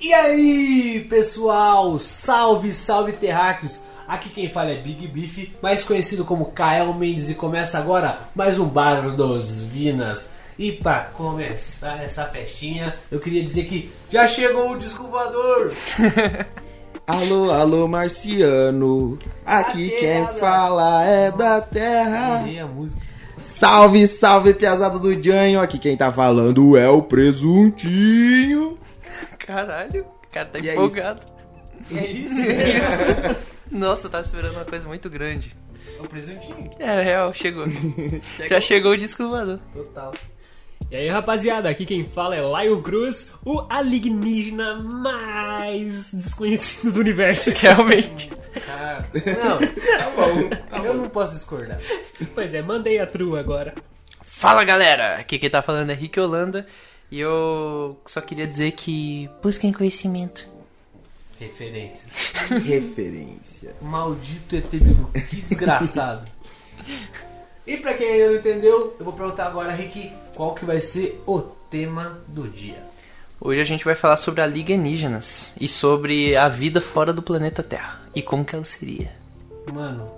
E aí, pessoal? Salve, salve terráqueos! Aqui quem fala é Big Beef, mais conhecido como Kael Mendes, e começa agora mais um Bar dos Vinas. E para começar essa festinha, eu queria dizer que já chegou o disco voador! Alô, alô, marciano. Aqui quem fala é da terra. A música. Salve, salve, piazada do Janho. Aqui quem tá falando é o presuntinho. Caralho, o cara tá E é empolgado. É isso? Nossa, eu tava esperando uma coisa muito grande. o presuntinho. É, real, chegou. Já chegou o disco voador. Total. E aí, rapaziada, aqui quem fala é Laio Cruz, o alienígena mais desconhecido do universo. Realmente. Cara, não, Tá bom. eu não posso discordar. Pois é, mandei a trua agora. Fala galera, aqui quem tá falando é Rick Holanda. E eu só queria dizer que busquem conhecimento. Referências. Referência. Maldito ET Bilu, que desgraçado. E pra quem ainda não entendeu, eu vou perguntar agora, Rick, qual que vai ser o tema do dia? Hoje a gente vai falar sobre alienígenas e sobre a vida fora do planeta Terra e como que ela seria. Mano,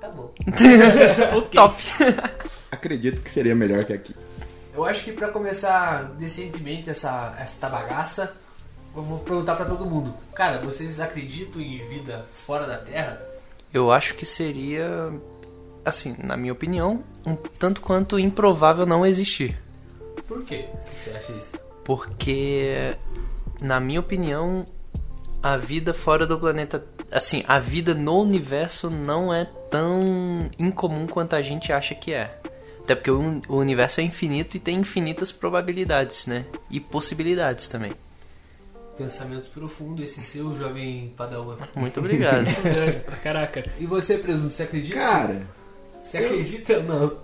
tá bom. Top. Acredito que seria melhor que aqui. Eu acho que pra começar decentemente essa, essa bagaça, eu vou perguntar pra todo mundo. Cara, vocês acreditam em vida fora da Terra? Eu acho que seria, assim, na minha opinião, um tanto quanto improvável não existir. Por quê? que você acha isso? Porque, na minha opinião, a vida fora do planeta. Assim, a vida no universo não é tão incomum quanto a gente acha que é. Até porque o, un- o universo é infinito e tem infinitas probabilidades, né? E possibilidades também. Pensamento profundo, esse seu jovem padawan. Muito obrigado. Caraca, E você, presunto, você acredita? Cara, Você acredita ou não?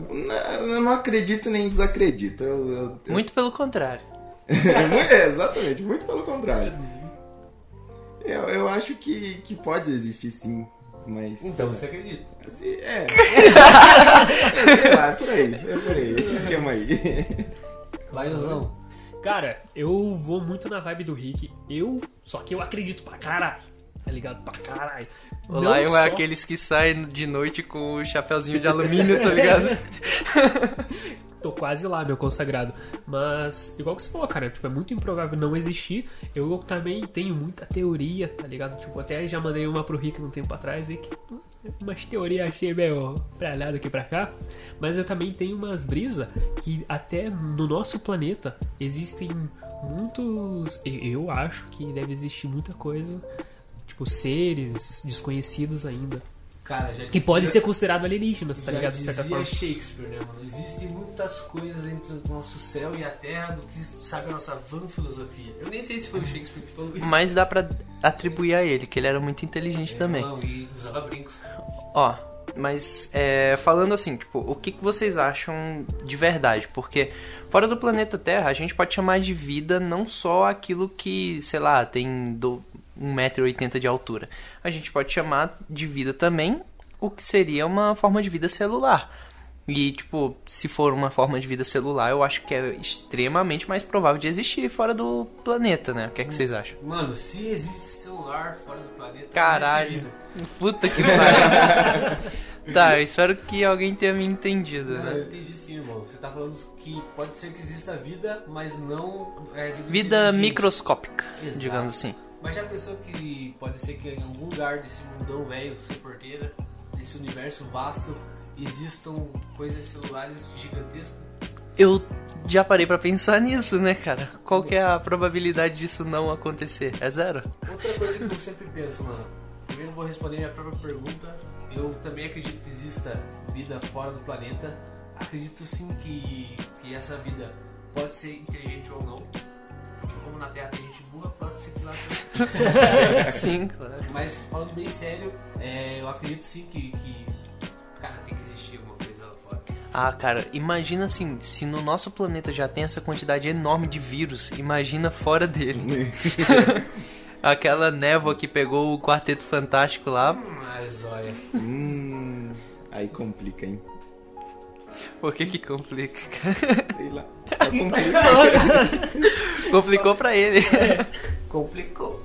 eu não acredito nem desacredito. Eu, eu- eu- Muito pelo contrário. é, exatamente, muito pelo contrário. Eu, eu acho que, que pode existir sim, mas. Então você acredita. Assim, é. Sei lá, é por aí, é por aí, esse esquema aí. Laiozão. cara, eu vou muito na vibe do Rick. Eu, só que eu acredito pra caralho. Tá ligado? Pra caralho. O Não Lion só- é aqueles que saem de noite com o chapeuzinho de alumínio, tá ligado? Tô quase lá, meu consagrado. Mas, igual que você falou, cara, tipo, é muito improvável não existir. Eu também tenho muita teoria, tá ligado? Tipo, até já mandei uma pro Rick um tempo atrás e que hum, umas teorias achei meio pra lá do que pra cá. Mas eu também tenho umas brisas que até no nosso planeta existem muitos. Eu acho que deve existir muita coisa, tipo, seres desconhecidos ainda. Cara, já Que dizia- pode ser considerado alienígenas, tá ligado? De certa dizia forma. Shakespeare, né, mano? Existem muitas coisas entre o nosso céu e a terra do que sabe a nossa vã filosofia. Eu nem sei se foi o Shakespeare que falou isso. Mas dá pra atribuir a ele, que ele era muito inteligente também. Não, e usava brincos. Ó, mas é, falando assim, tipo, o que, que vocês acham de verdade? Porque fora do planeta Terra, a gente pode chamar de vida não só aquilo que, sei lá, tem do 1,80m de altura. A gente pode chamar de vida também o que seria uma forma de vida celular. E, tipo, se for uma forma de vida celular, eu acho que é extremamente mais provável de existir fora do planeta, né? O que é que vocês acham? Mano, se existe celular fora do planeta. Caralho. Puta que pariu. tá, eu espero que alguém tenha me entendido, Não, eu né? entendi sim, irmão. Você tá falando que pode ser que exista vida, mas não é vida, Vida microscópica, Exato. digamos assim. Mas já pensou que pode ser que em algum lugar desse mundão velho, sem porteira, desse universo vasto, existam coisas celulares gigantescas? Eu já parei pra pensar nisso, né, cara? Qual que é a probabilidade disso não acontecer? É zero? Outra coisa que eu sempre penso, mano. Primeiro vou responder minha própria pergunta. Eu também acredito que exista vida fora do planeta. Acredito sim que, que essa vida pode ser inteligente ou não. Porque como na Terra tem gente burra, pode ser que lá. Sim, claro. Mas falando bem sério, é, eu acredito sim que, que. Cara, tem que existir alguma coisa lá fora. Ah, cara, imagina assim, se no nosso planeta já tem essa quantidade enorme de vírus, imagina fora dele. Aquela névoa que pegou o Quarteto Fantástico lá. Mas olha. Hum, aí complica, hein? Por que que complica, cara? Sei lá. Só complica. Complicou pra ele. Complicou.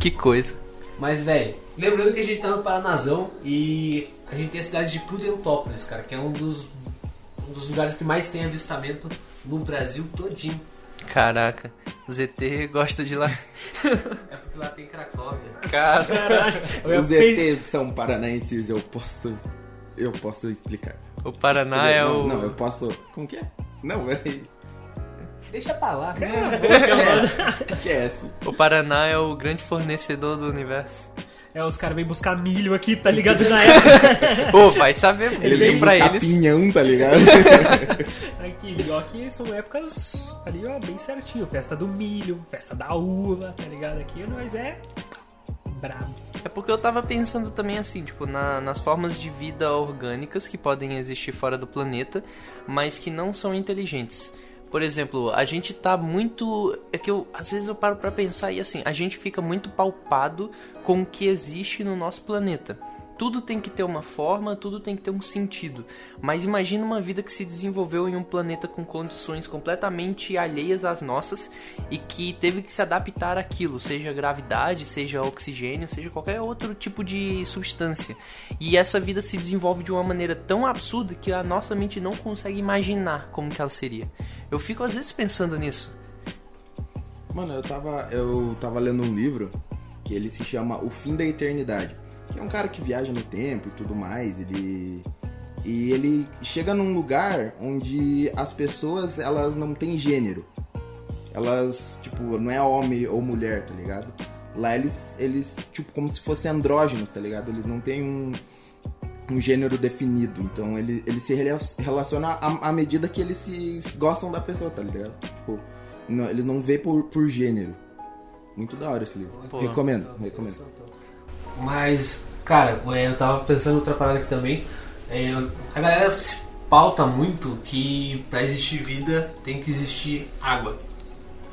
Que coisa. Mas, velho, lembrando que a gente tá no Paranazão e a gente tem a cidade de Prudentópolis, cara, que é um dos, um dos lugares que mais tem avistamento no Brasil todinho. Caraca, o ZT gosta de lá. É porque lá tem Cracóvia. Cara, Eu ia Os ETs são paranaenses, eu posso. Eu posso explicar. O Paraná é não, o. não, eu posso. Como que é? Não, peraí. Deixa pra lá. Esquece. O Paraná é o grande fornecedor do universo. É, os caras vêm buscar milho aqui, tá ligado? Na época. Pô, vai saber, Ele vem pra eles. pinhão, tá ligado? Aqui, ó, que são épocas ali, ó, bem certinho. Festa do milho, festa da uva, tá ligado? Aqui nós é brabo. É porque eu tava pensando também assim, tipo, na- nas formas de vida orgânicas que podem existir fora do planeta, mas que não são inteligentes. Por exemplo, a gente tá muito. É que eu. Às vezes eu paro pra pensar e assim, a gente fica muito palpado com o que existe no nosso planeta. Tudo tem que ter uma forma, tudo tem que ter um sentido. Mas imagina uma vida que se desenvolveu em um planeta com condições completamente alheias às nossas e que teve que se adaptar àquilo, seja gravidade, seja oxigênio, seja qualquer outro tipo de substância. E essa vida se desenvolve de uma maneira tão absurda que a nossa mente não consegue imaginar como que ela seria. Eu fico às vezes pensando nisso. Mano, eu tava, eu tava lendo um livro que ele se chama O Fim da Eternidade. Que é um cara que viaja no tempo e tudo mais. Ele. E ele chega num lugar onde as pessoas elas não têm gênero. Elas, tipo, não é homem ou mulher, tá ligado? Lá eles, eles tipo, como se fossem andrógenos, tá ligado? Eles não têm um, um gênero definido. Então ele, ele se rela- relaciona à, à medida que eles se gostam da pessoa, tá ligado? Tipo, não- eles não vê por, por gênero. Muito da hora esse livro. Pô. recomendo, recomendo. Mas, cara, é, eu tava pensando em outra parada aqui também. É, a galera se pauta muito que pra existir vida tem que existir água.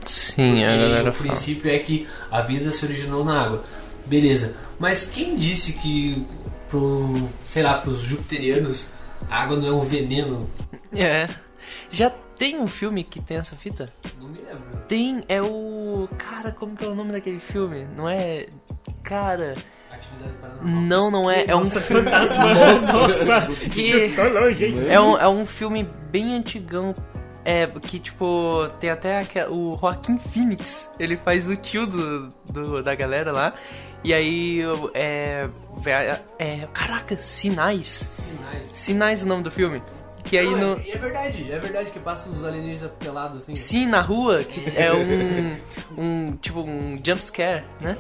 Sim, a Porque galera o fala. princípio é que a vida se originou na água. Beleza. Mas quem disse que pro, sei lá, pros jupiterianos a água não é um veneno? É. Já tem um filme que tem essa fita? Não me lembro. Tem, é o. Cara, como que é o nome daquele filme? Não é. Cara. Atividade paranormal. Não, não é. É um. Nossa, fantasma. Nossa, Que- longe, hein? É um, é um filme bem antigão. É, que tipo, tem até o Joaquim Phoenix. Ele faz o tio do, do- da galera lá. E aí, é, é. é Caraca, Sinais. Sinais. Sinais é o nome do filme. Que aí Não, no. é, é verdade, é verdade que passa os alienígenas pelados assim. Sim, na rua, que é um, um tipo um jump scare, né?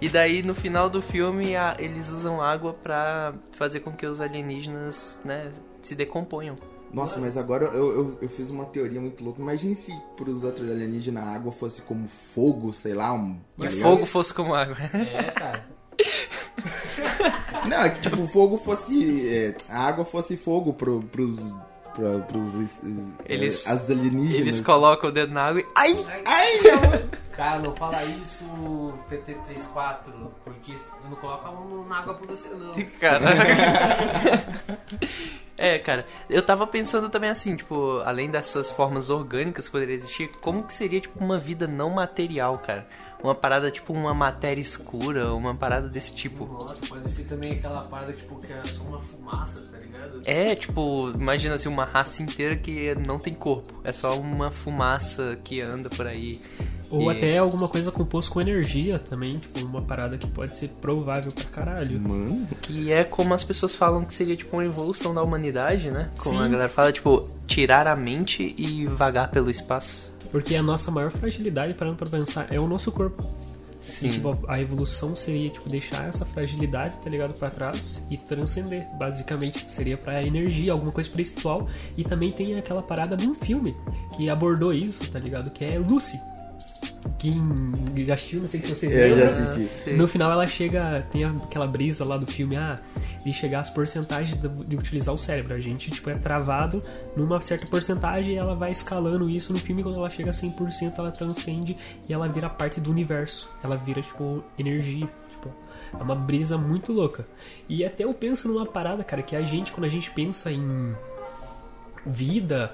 E daí no final do filme a- eles usam água pra fazer com que os alienígenas, né, se decomponham. Nossa, mas agora eu, eu, eu fiz uma teoria muito louca. Imagine se pros outros alienígenas a água fosse como fogo, sei lá, um. E fogo fosse como água. É, cara. Não, é que tipo, o fogo fosse. é, a água fosse fogo pro, pros. Pra, pros. é, Eles- as alienígenas. Eles colocam o dedo na água e. Ai! Ai. Cara, não fala isso, PT34, porque eu não coloco a mão na água pra você, não. Caraca. É, cara, eu tava pensando também assim, tipo, além dessas formas orgânicas que poderiam existir, como que seria, tipo, uma vida não material, cara? Uma parada, tipo, uma matéria escura, uma parada desse tipo. Nossa, pode ser também aquela parada tipo que é só uma fumaça, tá ligado? É, tipo, imagina assim, uma raça inteira que não tem corpo. É só uma fumaça que anda por aí. Ou E- até alguma coisa composto com energia também, tipo, uma parada que pode ser provável pra caralho. Mano. Que é como as pessoas falam que seria, tipo, uma evolução da humanidade, né? Como Sim. a galera fala, tipo, tirar a mente e vagar pelo espaço. Porque a nossa maior fragilidade, parando pra pensar, é o nosso corpo. Sim. E, tipo, a evolução seria, tipo, deixar essa fragilidade, tá ligado, pra trás e transcender. Basicamente, seria pra energia, alguma coisa espiritual. E também tem aquela parada de um filme que abordou isso, tá ligado? Que é Lucy. Quem já assistiu, não sei se vocês Eu lembram. já assisti. No final ela chega, tem aquela brisa lá do filme, ah, de chegar às porcentagens de, de utilizar o cérebro. A gente, tipo, é travado numa certa porcentagem e ela vai escalando isso no filme. Quando ela chega a 100%, ela transcende e ela vira parte do universo. Ela vira, tipo, energia. Tipo, é uma brisa muito louca. E até eu penso numa parada, cara, que a gente, quando a gente pensa em vida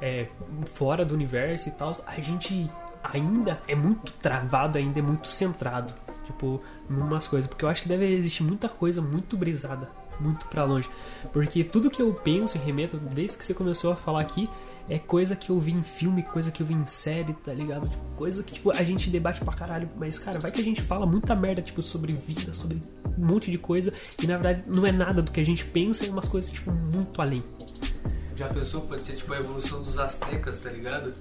é, fora do universo e tal, a gente ainda é muito travado, ainda é muito centrado, tipo, numas coisas, porque eu acho que deve existir muita coisa muito brisada, muito pra longe, porque tudo que eu penso e remeto desde que você começou a falar aqui é coisa que eu vi em filme, coisa que eu vi em série, tá ligado? Tipo, coisa que tipo a gente debate pra caralho, mas cara, vai que a gente fala muita merda tipo sobre vida, sobre um monte de coisa e na verdade não é nada do que a gente pensa, é umas coisas tipo muito além. Já pensou? Pode ser tipo a evolução dos aztecas, tá ligado?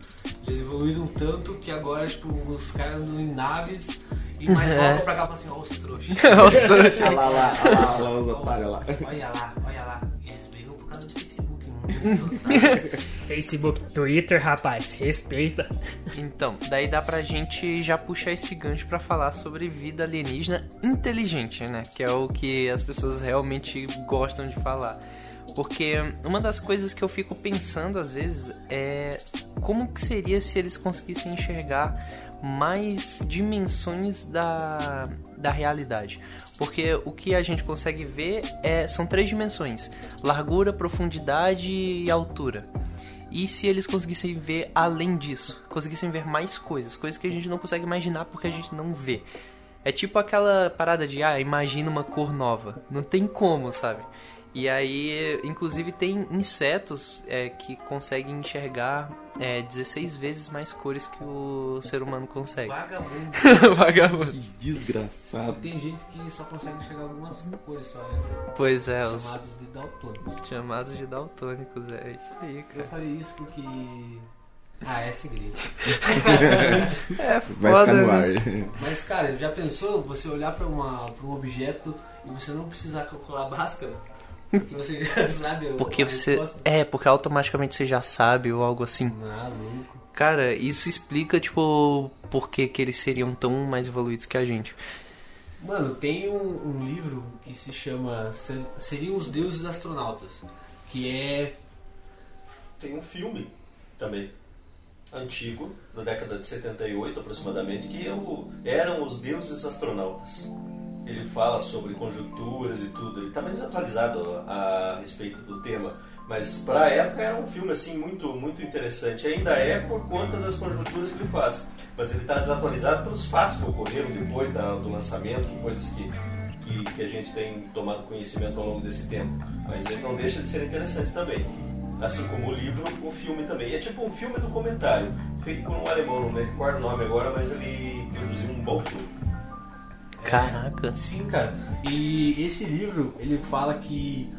Eles evoluíram tanto que agora, tipo, os caras andam em naves e mais É. voltam pra cá e falam assim, ó, os trouxas. Os trouxas. Olha lá, lá, olha lá, olha lá os otários lá. Olha lá, olha lá. Eles brigam por causa do Facebook, mano. Facebook, Twitter, rapaz, respeita. Então, daí dá pra gente já puxar esse gancho pra falar sobre vida alienígena inteligente, né? Que é o que as pessoas realmente gostam de falar. Porque uma das coisas que eu fico pensando às vezes é como que seria se eles conseguissem enxergar mais dimensões da, da realidade. Porque o que a gente consegue ver é, são três dimensões: largura, profundidade e altura. E se eles conseguissem ver além disso? Conseguissem ver mais coisas, coisas que a gente não consegue imaginar porque a gente não vê. É tipo aquela parada de, ah, imagina uma cor nova. Não tem como, sabe? E aí, inclusive, tem insetos é, que conseguem enxergar é, 16 vezes mais cores que o ser humano consegue. Vagabundo. Vagabundo. Que desgraçado. Tem gente que só consegue enxergar algumas cores só, né? Pois é, os Chamados de daltônicos. chamados de daltônicos, é isso aí, Eu cara. falei isso porque... Ah, é segredo. É Vai foda, ficar no né? Mas, cara, já pensou você olhar pra um objeto e você não precisar calcular a Bhaskara? Porque você já sabe Porque a você. É, porque automaticamente você já sabe ou algo assim. Ah, louco. Cara, isso explica, tipo, por que, que eles seriam tão mais evoluídos que a gente. Mano, tem um, um livro que se chama Se- Seriam os Deuses Astronautas. Que é. Tem um filme também, antigo, da década de 78 aproximadamente, que é o- eram os deuses astronautas. Ele fala sobre conjunturas e tudo. Ele está bem desatualizado a, respeito do tema, mas para a época era um filme assim muito muito interessante. Ainda é por conta das conjunturas que ele faz, mas ele está desatualizado pelos fatos que ocorreram depois da- do lançamento, coisas que, que que a gente tem tomado conhecimento ao longo desse tempo. Mas ele não deixa de ser interessante também. Assim como o livro, o filme também. É tipo um filme documentário, feito por um alemão, não me recordo o nome agora, mas ele produziu um bom filme. Caraca. Sim, cara. E esse livro, ele fala que,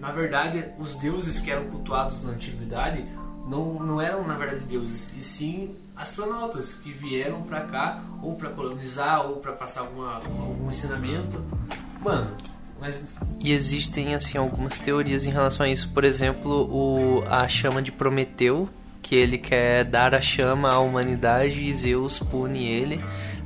na verdade, os deuses que eram cultuados na antiguidade não, não eram, na verdade, deuses, e sim astronautas que vieram pra cá ou pra colonizar ou pra passar alguma, algum ensinamento. Mano, mas E existem, assim, algumas teorias em relação a isso. Por exemplo, o, a chama de Prometeu, que ele quer dar a chama à humanidade e Zeus pune ele,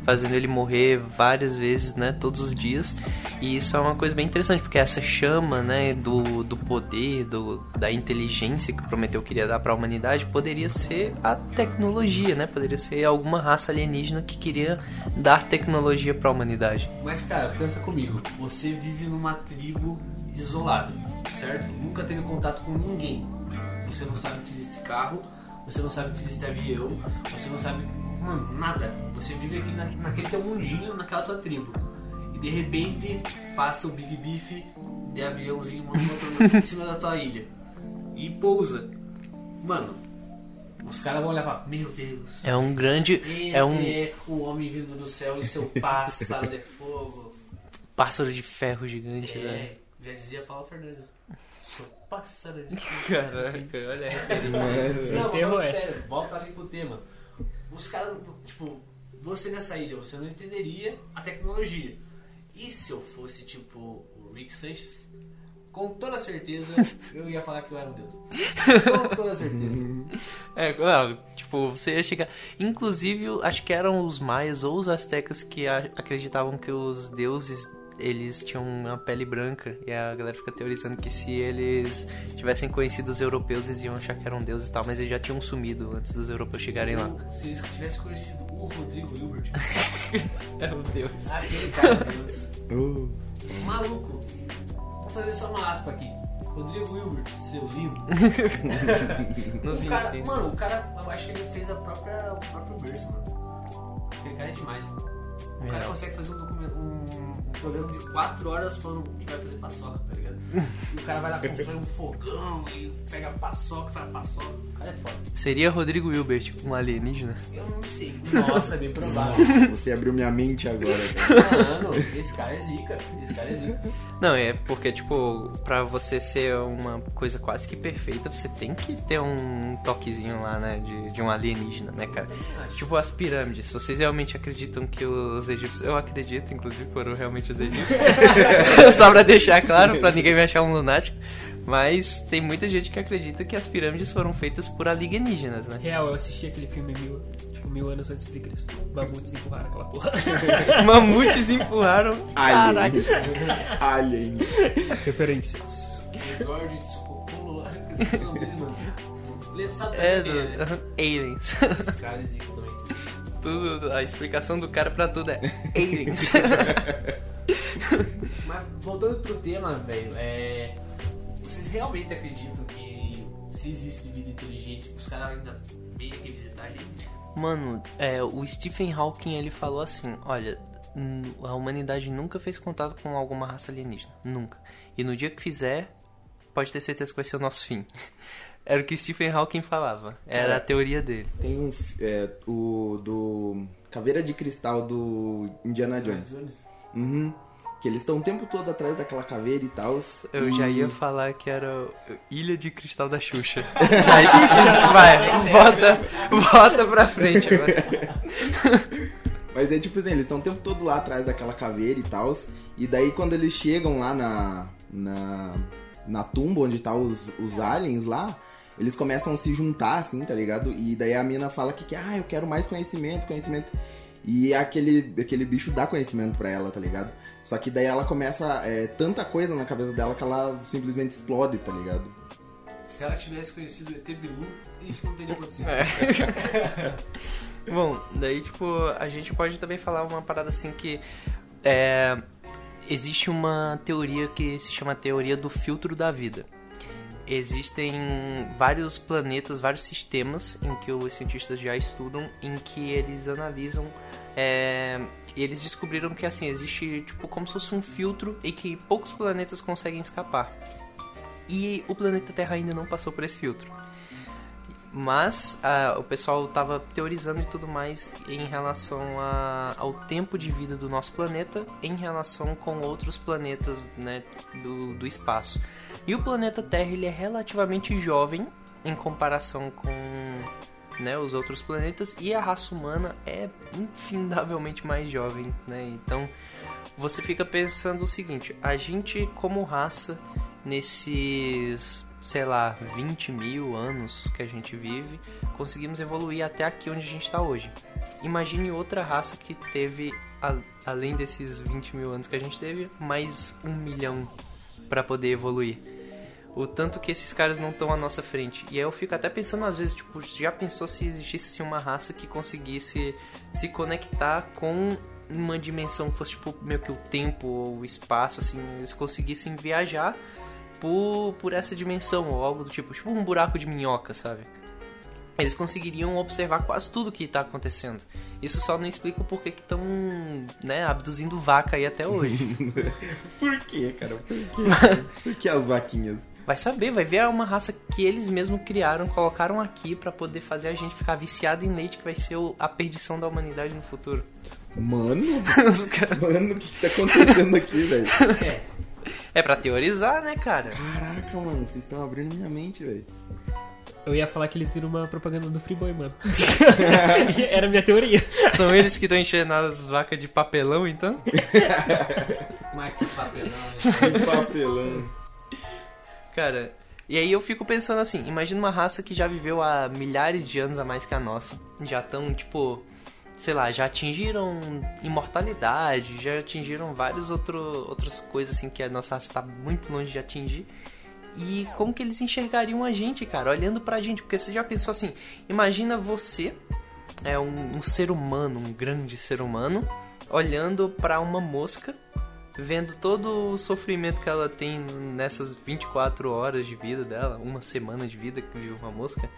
fazendo ele morrer várias vezes, né, todos os dias. E isso é uma coisa bem interessante, porque essa chama, né, do, do poder, do, da inteligência que Prometeu queria dar para a humanidade, poderia ser a tecnologia, né? Poderia ser alguma raça alienígena que queria dar tecnologia para a humanidade. Mas, cara, pensa comigo. Você vive numa tribo isolada, certo? Nunca teve contato com ninguém. Você não sabe que existe carro, você não sabe que existe avião, você não sabe, mano, nada. Você vive aqui na, naquele teu mundinho, naquela tua tribo. E de repente passa o Big Beef de aviãozinho motor em cima da tua ilha. E pousa. Mano, os caras vão olhar e falar, meu Deus. É um grande. Este É um é o homem vindo do céu e seu pássaro de fogo. pássaro de ferro gigante, né? É, já dizia Paulo Fernandes. Seu pássaro de fogo. Caraca, olha. Não, Enterrou mas sério, volta ali pro tema. Os caras, tipo, você nessa ilha, você não entenderia a tecnologia. E se eu fosse, tipo, o Rick Sanchez, com toda certeza, eu ia falar que eu era um deus. Com toda certeza. É, não, tipo, você ia chegar. Inclusive, acho que eram os maias ou os astecas que acreditavam que os deuses eles tinham uma pele branca e a galera fica teorizando que se eles tivessem conhecido os europeus eles iam achar que eram deuses e tal, mas eles já tinham sumido antes dos europeus chegarem lá. Se eles tivessem conhecido o Rodrigo Hilbert, É o deus. aquele cara deus. Uh, Maluco. Vou fazer só uma aspa aqui. Rodrigo Hilbert, seu lindo. Nos o cara, mano, o cara, eu acho que ele fez a própria, o próprio berço, mano. Aquele cara é demais. O cara É. consegue fazer um, documento, um, um programa de 4 horas falando que vai fazer paçoca, tá ligado? E o cara vai lá constrói um fogão e pega paçoca, faz paçoca. Cara é foda. Seria Rodrigo Hilbert, um alienígena? Eu não sei. Nossa, é bem provável. você abriu minha mente agora, cara. Mano, esse cara é zica. Esse cara é zica. Não, é porque, tipo, pra você ser uma coisa quase que perfeita, você tem que ter um toquezinho lá, né, de, de um alienígena, né, cara? Acho. Tipo as pirâmides, se vocês realmente acreditam que os egípcios. Eu acredito, inclusive, foram realmente os egípcios. Só pra deixar claro, pra ninguém me achar um lunático. Mas tem muita gente que acredita que as pirâmides foram feitas por alienígenas, né? Real, eu assisti aquele filme mil, tipo, mil anos antes de Cristo. Mamutes empurraram aquela porra. Mamutes empurraram. Caraca. Alien. Alien. Referências. George Tsukokolo lá, que esse nome dele, mano. É, do, né? aliens. Esse cara é zica também. Tudo, a explicação do cara pra tudo é aliens. Mas voltando pro tema, velho, é. Vocês realmente acreditam que se existe vida inteligente, os caras ainda meio que visitar a gente? Mano, é, o Stephen Hawking ele falou assim: olha, a humanidade nunca fez contato com alguma raça alienígena. Nunca. E no dia que fizer, pode ter certeza que vai ser o nosso fim. Era o que o Stephen Hawking falava. Era a teoria dele. Tem um. É, o do. Caveira de Cristal do Indiana Jones. Uhum. Que eles estão o tempo todo atrás daquela caveira e tal. Eu e... já ia falar que era Ilha de Cristal da Xuxa. Mas isso- vai, volta, volta pra frente agora. Mas é tipo assim, eles estão o tempo todo lá atrás daquela caveira e tal. E daí quando eles chegam lá na. na, na tumba onde tá os, os aliens lá, eles começam a se juntar, assim, tá ligado? E daí a mina fala que, que ah, eu quero mais conhecimento, conhecimento. E aquele, aquele bicho dá conhecimento pra ela, tá ligado? Só que daí ela começa. É, tanta coisa na cabeça dela que ela simplesmente explode, tá ligado? Se ela tivesse conhecido o ET Bilu, isso não teria acontecido. É. Bom, daí, tipo, a gente pode também falar uma parada assim que. É, existe uma teoria que se chama teoria do filtro da vida. Existem vários planetas, vários sistemas em que os cientistas já estudam, em que eles analisam. É, e eles descobriram que assim existe tipo como se fosse um filtro e que poucos planetas conseguem escapar. E o planeta Terra ainda não passou por esse filtro. Mas ah, o pessoal estava teorizando e tudo mais em relação a- ao tempo de vida do nosso planeta em relação com outros planetas né, do, do espaço. E o planeta Terra ele é relativamente jovem em comparação com né, os outros planetas e a raça humana é infindavelmente mais jovem. Né? Então você fica pensando o seguinte: a gente, como raça, nesses, sei lá, 20 mil anos que a gente vive, conseguimos evoluir até aqui onde a gente está hoje. Imagine outra raça que teve, a- além desses 20 mil anos que a gente teve, mais um milhão para poder evoluir. O tanto que esses caras não estão à nossa frente. E aí eu fico até pensando às vezes, tipo, já pensou se existisse assim, uma raça que conseguisse se conectar com uma dimensão que fosse tipo meio que o tempo ou o espaço, assim, eles conseguissem viajar por, por essa dimensão ou algo do tipo, tipo um buraco de minhoca, sabe? Eles conseguiriam observar quase tudo que está acontecendo. Isso só não explica o porquê que estão, né, abduzindo vaca aí até hoje. Por quê, cara? Por quê? Por que as vaquinhas? Vai saber, vai ver uma raça que eles mesmos criaram, colocaram aqui pra poder fazer a gente ficar viciado em leite, que vai ser a perdição da humanidade no futuro. Mano, Os caras- mano, o que, que tá acontecendo aqui, velho? É. é pra teorizar, né, cara? Caraca, mano, vocês estão abrindo minha mente, velho. Eu ia falar que eles viram uma propaganda do Freeboy, mano. Era a minha teoria. São eles que estão enchendo as vacas de papelão, então? Mas que papelão, né? Que papelão. Cara, e aí eu fico pensando assim, imagina uma raça que já viveu há milhares de anos a mais que a nossa. Já estão, tipo, sei lá, já atingiram imortalidade, já atingiram várias outro, outras coisas assim que a nossa raça está muito longe de atingir. E como que eles enxergariam a gente, cara, olhando pra gente? Porque você já pensou assim, imagina você, é um, um ser humano, um grande ser humano, olhando para uma mosca vendo todo o sofrimento que ela tem nessas 24 horas de vida dela, uma semana de vida que vive uma mosca,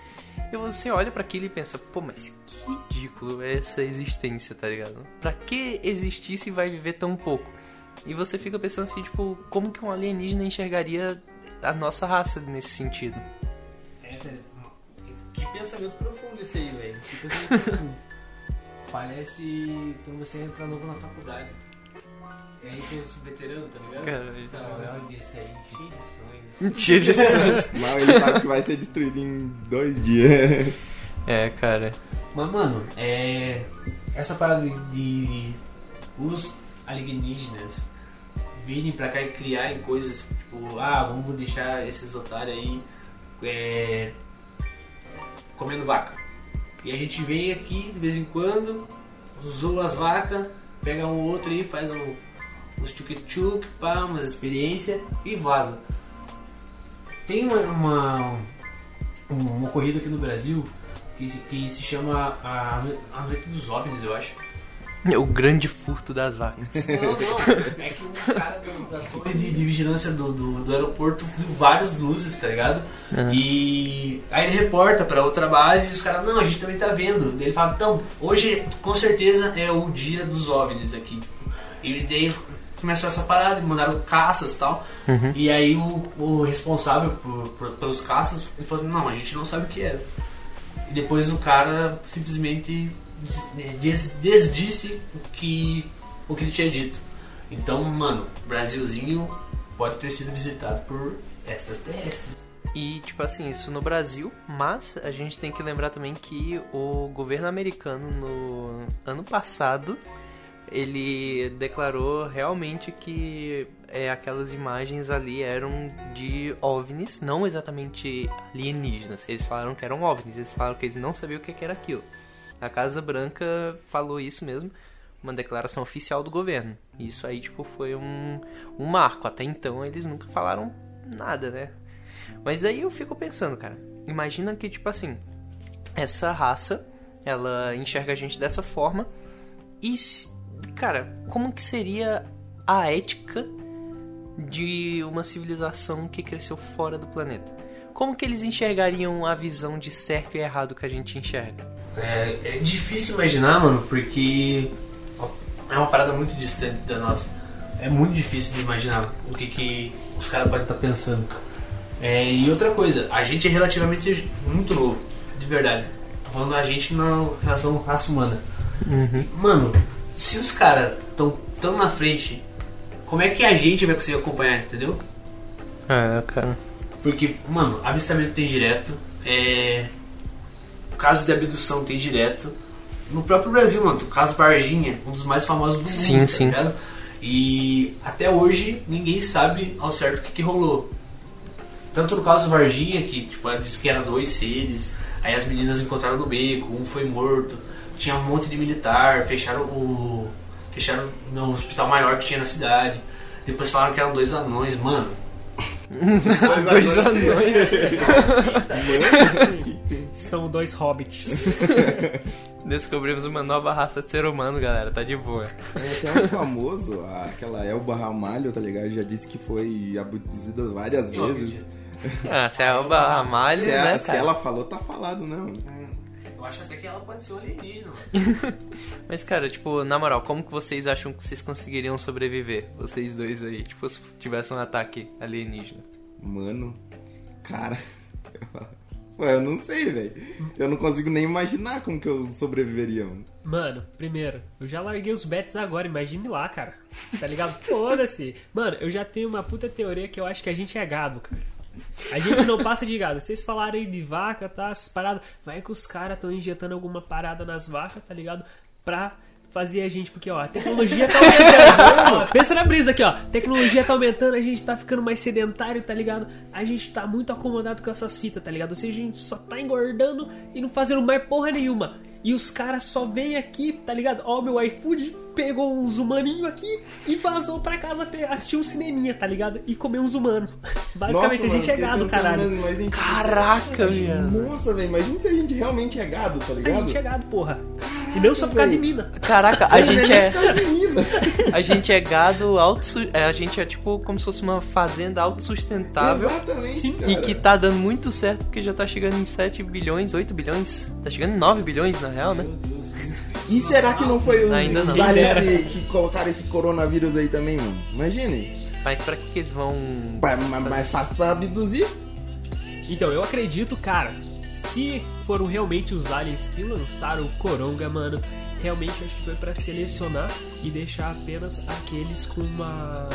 e você olha para aquilo e pensa, pô, mas que ridículo é essa existência, tá ligado? Pra que existir se vai viver tão pouco? E você fica pensando assim, tipo, como que um alienígena enxergaria a nossa raça nesse sentido? É, velho. Que pensamento profundo esse aí, velho. Que pensamento profundo. Parece quando você entra novo na faculdade. E aí tem os veteranos, tá ligado? Cara, Os caras, olha esse aí, cheio de sonhos. Cheio de sonhos. Mal ele sabe que vai ser destruído em dois dias. É, cara. Mas, mano, é. Essa parada de, de os alienígenas virem pra cá e criarem coisas, tipo, ah, vamos deixar esses otários aí é, comendo vaca. E a gente vem aqui de vez em quando, zoa as vacas, pega um outro aí, faz um, uns tchuk-tchuk, pá, umas experiências e vaza. Tem uma, uma, um- ocorrido aqui no Brasil que, que se chama a, a Noite dos OVNIs, eu acho. O grande furto das vacas. Não, não. É que um cara do- da torre de, de vigilância do, do, do aeroporto viu várias luzes, tá ligado? Aham. E aí ele reporta pra outra base e os caras, não, a gente também tá vendo. Daí ele fala, então, hoje com certeza é o dia dos OVNIs aqui. E daí começou essa parada, mandaram caças e tal. Uhum. E aí o, o responsável por, por- pelos caças, ele falou assim, não, a gente não sabe o que era. E depois o cara simplesmente des- des- desdisse o que, o que ele tinha dito. Então, mano, Brasilzinho pode ter sido visitado por extraterrestres. E, tipo assim, isso no Brasil, mas a gente tem que lembrar também que o governo americano no ano passado ele declarou realmente que é, aquelas imagens ali eram de OVNIs, não exatamente alienígenas. Eles falaram que eram OVNIs, eles falaram que eles não sabiam o que era aquilo. A Casa Branca falou isso mesmo, uma declaração oficial do governo. Isso aí, tipo, foi um, um marco. Até então eles nunca falaram nada, né? Mas aí eu fico pensando, cara. Imagina que, tipo assim, essa raça, ela enxerga a gente dessa forma. E, cara, como que seria a ética de uma civilização que cresceu fora do planeta? Como que eles enxergariam a visão de certo e errado que a gente enxerga? É, é difícil imaginar, mano, porque é uma parada muito distante da nossa. É muito difícil de imaginar o que, que os caras podem estar pensando. É, e outra coisa, a gente é relativamente muito novo, de verdade. Tô falando a gente na relação raça humana. Mano, se os caras estão tão na frente, como é que a gente vai conseguir acompanhar, entendeu? É, cara. Porque, mano, avistamento tem direto, é... caso de abdução tem direto. No próprio Brasil, mano, o caso Varginha, um dos mais famosos do Sim, mundo, tá sim. E até hoje ninguém sabe ao certo o que, que rolou. Tanto no caso Varginha, que tipo, disse que eram dois seres, aí as meninas encontraram no beco, um foi morto, tinha um monte de militar, fecharam o. fecharam no hospital maior que tinha na cidade. Depois falaram que eram dois anões, mano. Dois anões. São dois hobbits. Descobrimos uma nova raça de ser humano, galera. Tá de boa. É até um famoso, aquela Elba Ramalho, tá ligado? Já disse que foi abduzida várias Eu vezes. acredito. Ah, se é o Ramalho, Se, né, ela, se ela falou, tá falado, não. Eu acho até que ela pode ser um alienígena, mano. Mas, cara, tipo, na moral, como que vocês acham que vocês conseguiriam sobreviver? Vocês dois aí, tipo, se tivesse um ataque alienígena. Mano, cara. Pô, eu não sei, velho. Eu não consigo nem imaginar como que eu sobreviveria, mano. Mano, primeiro, eu já larguei os bets agora, imagine lá, cara. Tá ligado? Foda-se. Mano, eu já tenho uma puta teoria que eu acho que a gente é gado, cara. A gente não passa de gado. Vocês falaram aí de vaca, tá? Essas paradas. Vai que os caras estão injetando alguma parada nas vacas, tá ligado? Pra fazer a gente, porque ó, a tecnologia tá aumentando. Pensa na brisa aqui, ó. Tecnologia tá aumentando, a gente tá ficando mais sedentário, tá ligado? A gente tá muito acomodado com essas fitas, tá ligado? Ou seja, a gente só tá engordando e não fazendo mais porra nenhuma. E os caras só vêm aqui, tá ligado? Ó, meu iFood pegou uns humaninhos aqui e vazou pra casa assistir um cineminha, tá ligado? E comer uns humanos. Basicamente, Nossa, a gente é mano, gado, fiquei pensando caralho. mesmo, mas a gente- Caraca, velho. Nossa, velho, imagina se a gente realmente é gado, tá A ligado? gente é gado, porra. E não só por causa de mina. Caraca, a gente é. Menina. A gente é gado auto A gente é tipo como se fosse uma fazenda autossustentável. Exatamente, cara. E que tá dando muito certo porque já tá chegando em 7 bilhões, 8 bilhões. Tá chegando em 9 bilhões na real, né? Meu Deus, inscritos. E será que não foi os, Ainda não. que, que colocaram esse coronavírus aí também, mano? Imagine. Mas pra que, que eles vão. Mais fácil pra abduzir. Então, eu acredito, cara, se foram realmente os aliens que lançaram o Coronga, mano, realmente acho que foi pra selecionar e deixar apenas aqueles com uma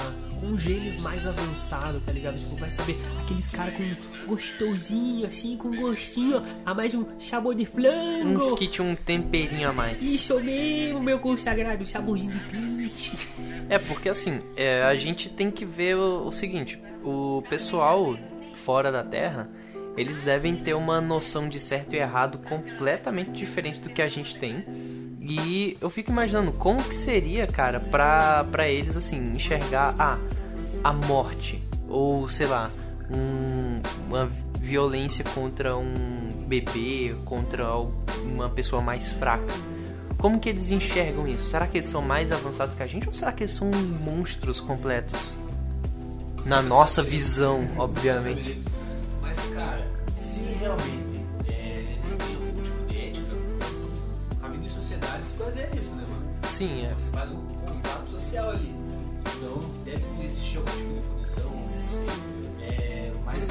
com genes mais avançado, tá ligado? Tipo, vai saber aqueles caras com gostosinho assim, com gostinho a mais um sabor de flango. Uns que tinham um temperinho a mais. Isso mesmo, meu consagrado, saborzinho de peixe. É, porque assim, é, a gente tem que ver o, o seguinte: o pessoal fora da Terra, eles devem ter uma noção de certo e errado completamente diferente do que a gente tem. E eu fico imaginando como que seria, cara, pra, pra eles, assim, enxergar ah, a morte, ou sei lá, um- uma violência contra um bebê, contra uma pessoa mais fraca. Como que eles enxergam isso? Será que eles são mais avançados que a gente ou será que eles são monstros completos? Na nossa visão, obviamente. Mas, cara, se realmente sociedade se baseia nisso, né, mano? Sim, é. Você faz um contato social ali. Então, deve existir algum tipo de punição, não sei. É, mas,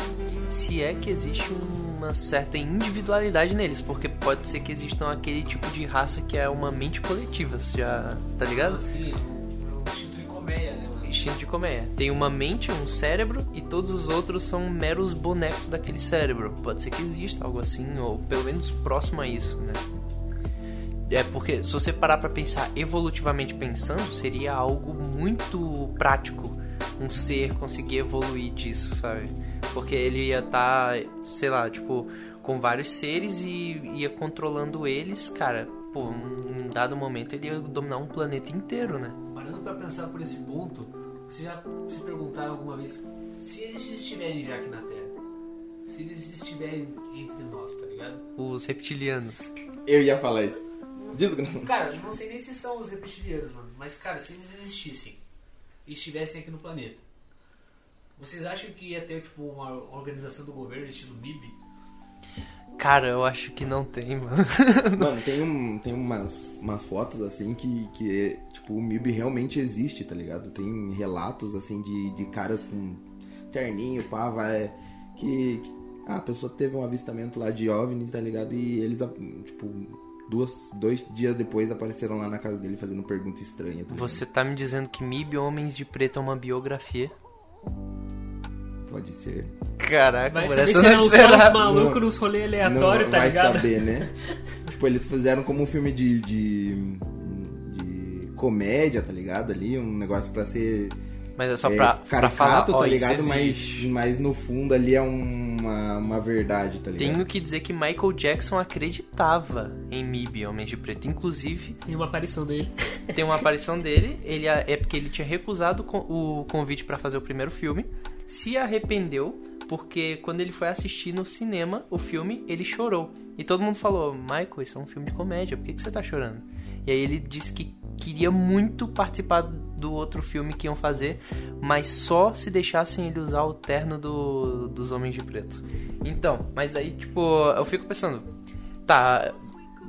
Se é que existe uma certa individualidade neles, porque pode ser que existam aquele tipo de raça que é uma mente coletiva, você já tá ligado? assim, é um instinto de colmeia, né, mano? Instinto de colmeia. Tem uma mente, um cérebro e todos os outros são meros bonecos daquele cérebro. Pode ser que exista algo assim, ou pelo menos próximo a isso, né? É porque se você parar pra pensar evolutivamente pensando, seria algo muito prático um ser conseguir evoluir disso, sabe? Porque ele ia estar, sei lá, tipo, com vários seres e ia controlando eles, cara. Pô, em um dado momento ele ia dominar um planeta inteiro, né? Parando pra pensar por esse ponto, vocês já se perguntaram alguma vez se eles estiverem já aqui na Terra? Se eles estiverem entre nós, tá ligado? Os reptilianos. Eu ia falar isso. Cara, eu não sei nem se são os reptilianos, mano. Mas, cara, se eles existissem e estivessem aqui no planeta, vocês acham que ia ter, tipo, uma organização do governo estilo MIB? Cara, eu acho que não tem, mano. Mano, tem, um, tem umas, umas fotos assim que, que, tipo, o MIB realmente existe, tá ligado? Tem relatos assim de, de caras com terninho, pá, vai. Que, que ah, a pessoa teve um avistamento lá de OVNI, tá ligado? E eles, tipo, duas, dois dias depois apareceram lá na casa dele fazendo pergunta estranha. Tá? Você tá me dizendo que MIB Homens de Preto é uma biografia? Pode ser. Caraca, Vai saber se eram não só uns esperava. malucos Não- nos rolês aleatórios, tá vai ligado? saber, né? tipo, eles fizeram como um filme de, de, de comédia, tá ligado? Ali, um negócio pra ser Mas é só é, pra, pra falar, caricato, ó, tá isso ligado? Mas, mas no fundo ali é uma, uma verdade, tá ligado? Tenho que dizer que Michael Jackson acreditava em MIB, Homens de Preto. Inclusive, Tem uma aparição dele. tem uma aparição dele, ele é é porque ele tinha recusado o convite pra fazer o primeiro filme, se arrependeu, porque quando ele foi assistir no cinema o filme, ele chorou. E todo mundo falou, Michael, isso é um filme de comédia, por que, que você tá chorando? E aí ele disse que queria muito participar do outro filme que iam fazer, mas só se deixassem ele usar o terno do, dos Homens de Preto. Então, mas aí, tipo, eu fico pensando, tá,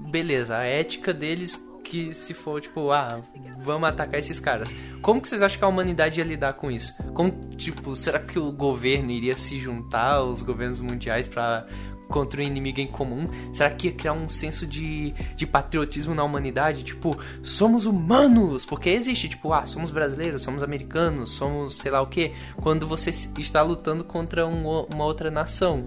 beleza, a ética deles que se for, tipo, ah, vamos atacar esses caras. Como que vocês acham que a humanidade ia lidar com isso? Como, tipo, será que o governo iria se juntar, os governos mundiais, pra contra um inimigo em comum? Será que ia criar um senso de, de patriotismo na humanidade? Tipo, somos humanos! Porque existe, tipo, ah, somos brasileiros, somos americanos, somos sei lá o que, quando você está lutando contra um uma outra nação.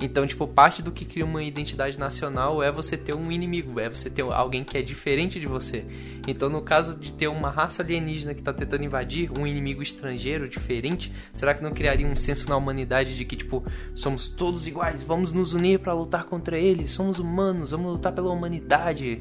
Então, tipo, parte do que cria uma identidade nacional é você ter um inimigo, é você ter alguém que é diferente de você. Então, no caso de ter uma raça alienígena que tá tentando invadir, um inimigo estrangeiro diferente, será que não criaria um senso na humanidade de que, tipo, somos todos iguais, vamos nos unir para lutar contra eles, somos humanos, vamos lutar pela humanidade?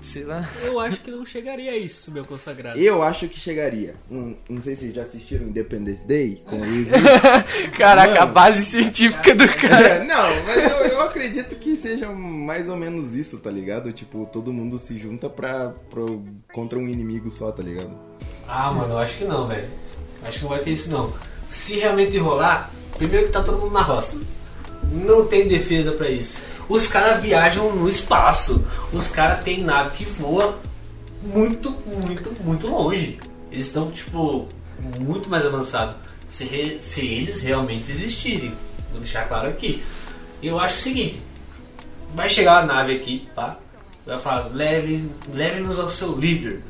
Sei lá. Eu acho que não chegaria a isso, meu consagrado. Eu acho que chegaria. Não, não sei se vocês já assistiram Independence Day com o Will Smith. Caraca, Mano. a base científica do cara. É, não, mas eu, eu acredito que seja mais ou menos isso, tá ligado? Tipo, todo mundo se junta pra, pro, contra um inimigo só, tá ligado? Ah, mano, eu acho que não, velho. Acho que não vai ter isso, não. Se realmente rolar, primeiro que tá todo mundo na roça. Não tem defesa pra isso. Os caras viajam no espaço. Os caras têm nave que voa muito, muito, muito longe. Eles estão, tipo, muito mais avançados. Se, re- se eles realmente existirem. Vou deixar claro aqui. Eu acho o seguinte: vai chegar a nave aqui, tá? Vai falar, leve- leve-nos ao seu líder.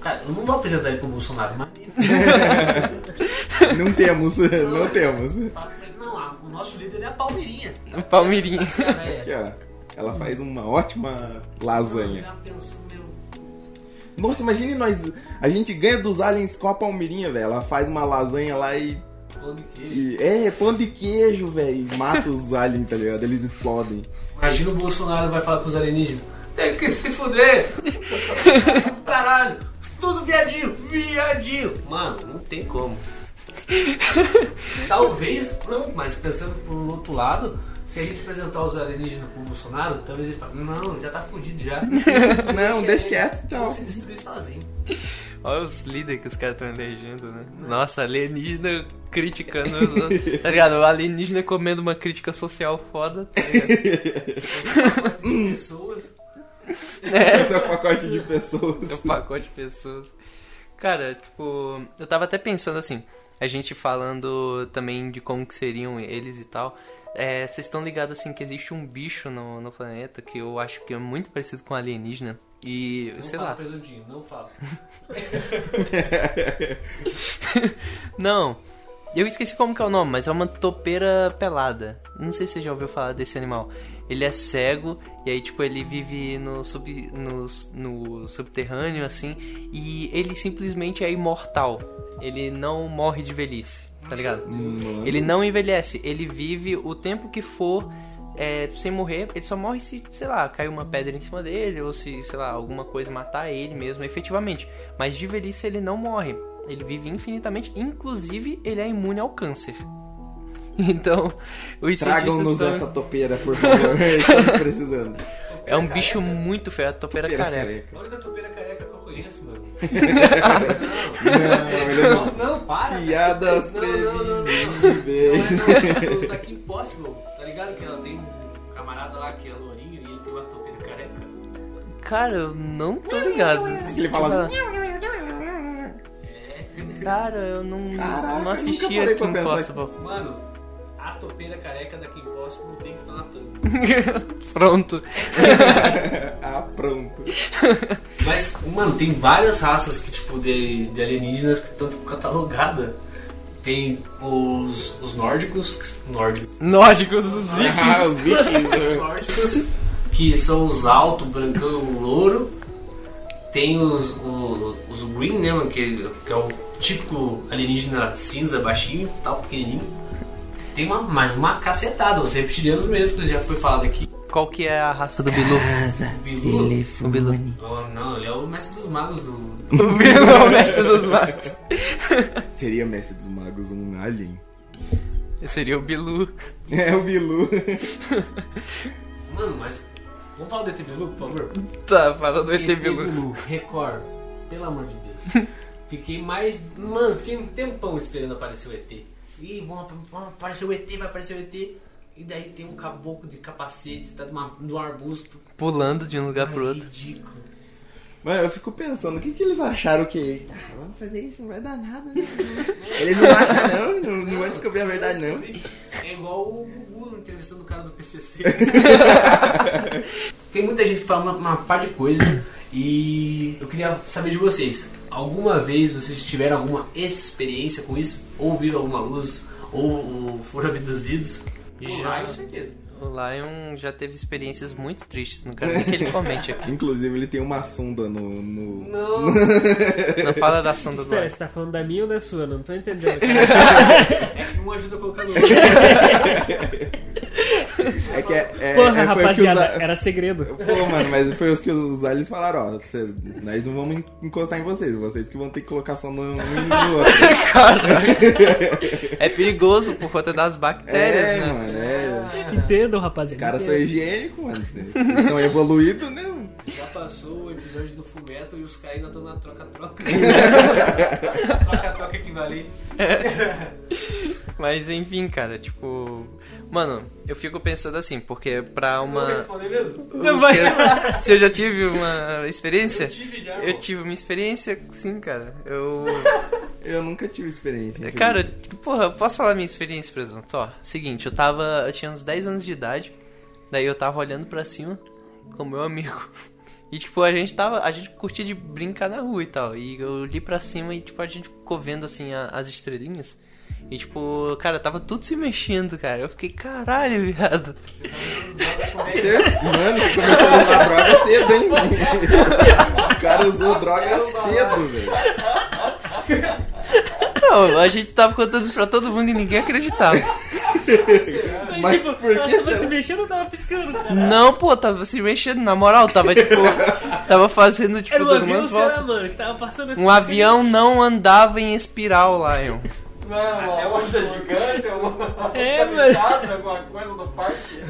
Cara, eu não vou apresentar ele pro Bolsonaro, mas. Não temos, não temos. Não, a- o nosso líder é a Palmeirinha. Um palmeirinho. Aqui, ó. Ela faz uma ótima lasanha. Já pensou, meu. Nossa, imagine nós. A gente ganha dos aliens com a palmeirinha, velho. Ela faz uma lasanha lá e. Pão de queijo. e- é, pão de queijo, velho. Mata os aliens, tá ligado? Eles explodem. Imagina o Bolsonaro vai falar com os alienígenas. Tem que se fuder! Caralho! Tudo viadinho! Viadinho! Mano, não tem como. Talvez, não, mas pensando por outro lado, se a gente apresentar os alienígenas pro Bolsonaro, talvez ele fale, não, já tá fudido já. Não, deixa quieto, tchau. Se destruir sozinho. Olha os líderes que os caras estão elegendo, né? Nossa, alienígena criticando. os- Tá ligado? O alienígena comendo uma crítica social foda. Tá ligado? Pessoas. Esse é o pacote de pessoas. Seu pacote de pessoas. Cara, tipo, eu tava até pensando assim, a gente falando também de como que seriam eles e tal. É, vocês estão ligados assim que existe um bicho no, no planeta que eu acho que é muito parecido com alienígena. E, Não sei fala, lá. não fala. Não, eu esqueci como que é o nome, mas é uma topeira pelada. Não sei se você já ouviu falar desse animal. Ele é cego e aí, tipo, ele vive no, sub, no, no subterrâneo, assim, e ele simplesmente é imortal. Ele não morre de velhice, tá ligado? Mano. Ele não envelhece, ele vive o tempo que for é, sem morrer. Ele só morre se, sei lá, caiu uma pedra em cima dele ou se, sei lá, alguma coisa matar ele mesmo, efetivamente. Mas de velhice ele não morre. Ele vive infinitamente, inclusive ele é imune ao câncer. Então, os Tragam-nos cientistas essa topeira, por favor. Estamos precisando. É um bicho muito feio, a topeira Topeira careca. A única topeira careca que eu conheço, mano. Não, não. Não, para. Piadas Não, não, não, não. Não é não, daqui Impossible, tá ligado? Que ela tem um camarada lá que é lourinho e ele tem uma topeira careca. Cara, eu não tô ligado. Ele fala assim. Cara, eu não, Caraca, não eu assisti aqui Impossible. Mano, a topeira careca da Kim Possible tem que estar na thumb. Pronto. ah, pronto. Mas, mano, tem várias raças que, tipo, de, de alienígenas que estão, tipo, catalogadas. Tem os, os nórdicos, nórdicos, Nórdicos Ah, vikings. os vikings. os nórdicos, que são os alto, brancão, louro. Tem os, os, os green, né, mano, que, que é o típico alienígena cinza, baixinho, tal, pequenininho. Tem uma, mais uma cacetada, os reptilianos mesmo, que já foi falado aqui. Qual que é a raça do Bilu? O Bilu, O Bilu. oh, não, ele é o mestre dos magos do... O Bilu é o mestre dos magos. Seria Mestre dos Magos um alien? Seria o Bilu. É o Bilu. Mano, mas... Vamos falar do ET Bilu, por favor? Tá, fala do ET Bilu. Bilu, Record, pelo amor de Deus. Fiquei mais. Mano, fiquei um tempão esperando aparecer o ET. Ih, vão, vão aparecer o ET, vai aparecer o ET. E daí tem um caboclo de capacete, tá um arbusto. Pulando de um lugar pro Ai, outro. Ridículo. Mano, eu fico pensando, o que, que eles acharam que. Ah, vamos fazer isso, não vai dar nada, né? Eles não acham, não, não, não vão descobrir a verdade, não. É igual o Gugu entrevistando o cara do PCC. Tem muita gente que fala uma, uma par de coisa e eu queria saber de vocês. Alguma vez vocês tiveram alguma experiência com isso? Ou viram alguma luz? Ou, ou foram abduzidos? O Já. Lion, certeza. O Lion já teve experiências muito tristes. Não quero nem que ele comente aqui. Inclusive, ele tem uma sonda no. no... Não, Não fala da sonda do Espera, Lion. você tá falando da minha ou da sua? Não tô entendendo. cara. é que um ajuda a colocar no outro. É que é. é Porra, é, rapaziada, os- era segredo. Pô, mano, mas foi os que os aliens falaram, ó, cê- nós não vamos encostar em vocês, vocês que vão ter que colocar sonda um no outro. É perigoso por conta das bactérias, é, né? mano, é. Entendam, Os rapaziada. caras são higiênicos, mano. Eles são evoluídos, né? Já passou o episódio do Fumeto e os caras ainda estão na troca-troca. Troca-troca equivalente. Mas enfim, cara, tipo. Mano, eu fico pensando assim, porque pra uma. responder mesmo? Não vai. Se eu já tive uma experiência? Eu tive já, Eu tive uma experiência, sim, cara. Eu. Eu nunca tive experiência. Cara, porra, eu posso falar minha experiência, presunto? Ó, seguinte, eu tava. Eu tinha uns 10 anos de idade. Daí eu tava olhando pra cima com meu amigo. E tipo, a gente tava. A gente curtia de brincar na rua e tal. E eu olhei pra cima e tipo, a gente ficou vendo assim a- as estrelinhas. E tipo, cara, tava tudo se mexendo, cara. Eu fiquei, caralho, viado. Cer- Mano, você começou a usar droga cedo, hein? O cara usou droga cedo, velho. Não, a gente tava contando pra todo mundo e ninguém acreditava. Mas tipo, por que tava se mexendo ou tava piscando, cara? Não, pô, tava se mexendo, na moral, tava tipo. Tava fazendo, tipo, Era um avião, será, mano? Que tava passando assim. Um avião não andava em espiral, Lion. Não, é uma onda gigante, é uma. É, mano. casa, alguma coisa no parque.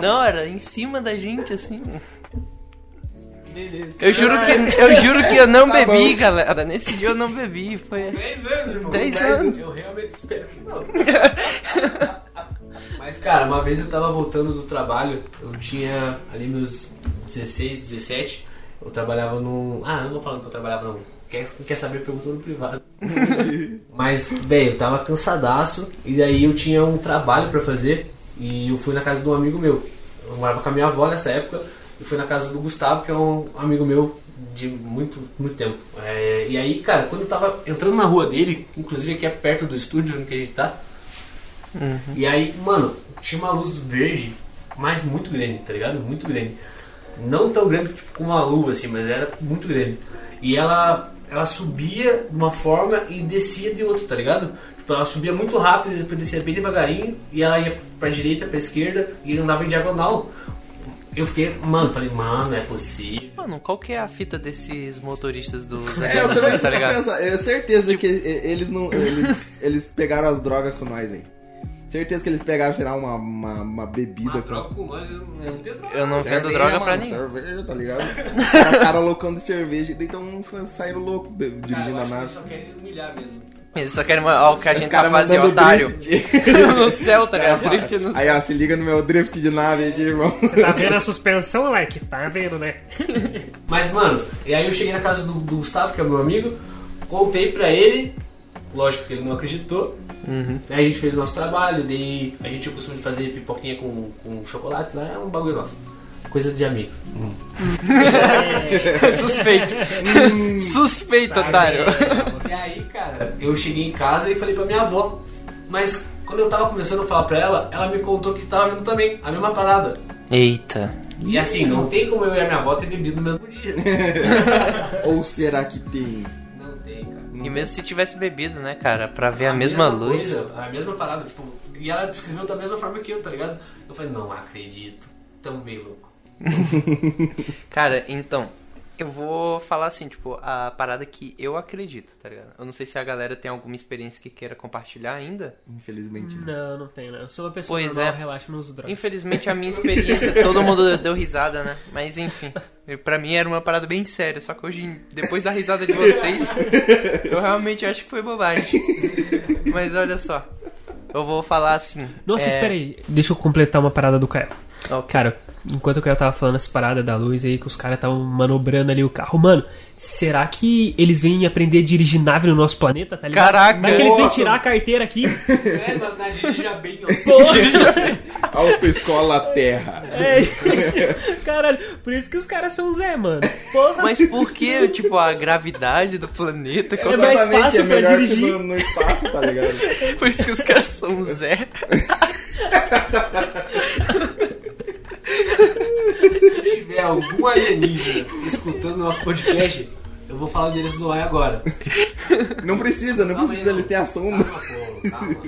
Não, era em cima da gente, assim. Beleza. Eu juro que eu, juro que eu não Tá bebi, bom. galera. Nesse dia eu não bebi. Foi 10 anos, irmão. 10 dez anos. Eu realmente espero que não. Mas, cara, uma vez eu tava voltando do trabalho, eu tinha ali meus 16, 17, eu trabalhava num... Ah, não vou falando que eu trabalhava não. Quer, quer saber, pergunta no privado. Mas, bem, eu tava cansadaço, e daí eu tinha um trabalho pra fazer, e eu fui na casa de um amigo meu. Eu morava com a minha avó nessa época, e fui na casa do Gustavo, que é um amigo meu de muito, muito tempo. É, e aí, cara, quando eu tava entrando na rua dele, inclusive aqui é perto do estúdio onde a gente tá, e aí, mano, tinha uma luz verde, mas muito grande, tá ligado? Muito grande. Não tão grande tipo como uma lua, assim, mas era muito grande. E ela, ela subia de uma forma e descia de outra, tá ligado? Tipo, ela subia muito rápido e depois descia bem devagarinho. E ela ia pra direita, pra esquerda e andava em diagonal. Eu fiquei, mano, falei, mano, é possível. Mano, qual que é a fita desses motoristas dos É, eu também tá ligado? pensando. Eu certeza que e- eles não. Eles, eles pegaram as drogas com nós, velho. Certeza que eles pegaram, será, uma, uma, uma bebida Uma com. troca com eu não tenho droga. Eu não vendo droga pra mano, ninguém. Cerveja, tá ligado? Cara, cara loucão de cerveja, daí então saíram louco be- Cara, dirigindo eu a acho que nave. eles só querem humilhar mesmo. Eles só querem ó, o que a gente tá fazendo, otário. no céu, tá ligado? Cara, Drift no Aí, céu. ó, se liga no meu drift de nave aqui, irmão. Tá vendo a suspensão, moleque? Tá vendo, né? Mas, mano, e aí eu cheguei na casa do, do Gustavo, que é o meu amigo, contei pra ele, lógico que ele não acreditou. Aí a gente fez o nosso trabalho, daí a gente tinha o costume de fazer pipoquinha com, com chocolate lá, é um bagulho nosso. Coisa de amigos. Suspeito. Suspeito, otário. E aí, cara, eu cheguei em casa e falei pra minha avó. Mas quando eu tava começando a falar pra ela, ela me contou que tava vendo também, a mesma parada. Eita. E assim, não tem como eu e a minha avó ter bebido no mesmo dia. Ou será que tem? E mesmo se tivesse bebido, né, cara? Pra ver a, mesma, luz. Coisa, a mesma parada, tipo, e ela descreveu da mesma forma que eu, tá ligado? Eu falei, não acredito, tamo bem louco. Cara, então, eu vou falar assim, tipo, a parada que eu acredito, tá ligado? Eu não sei se a galera tem alguma experiência que queira compartilhar ainda. Infelizmente. não. Não, não tenho, né? Eu sou uma pessoa Pois normal, é. relaxa, não uso drogas. Infelizmente a minha experiência, todo mundo deu risada, né? Mas enfim, pra mim era uma parada bem séria, só que hoje, depois da risada de vocês, eu realmente acho que foi bobagem. Mas olha só, eu vou falar assim. Nossa, é... espera aí. Deixa eu completar uma parada do Caio. Ok. Cara, enquanto o Caio tava falando essa parada da luz aí, que os caras estavam manobrando ali o carro, mano, será que eles vêm aprender a dirigir nave no nosso planeta, tá ligado? Caraca! Será que eles vêm tirar a carteira aqui? É, na, na dirija bem, ó. Autoescola Terra. É, caralho, por isso que os caras são Zé, mano. Porra. Mas por que, tipo, a gravidade do planeta? É mais Exatamente, fácil é pra dirigir. no, no espaço, tá ligado? Por isso que os caras são Zé. Se tiver algum alienígena escutando nosso podcast, eu vou falar deles no ar agora. Não precisa, não Calma precisa, aí, eles têm a sonda. Calma, pô, calma.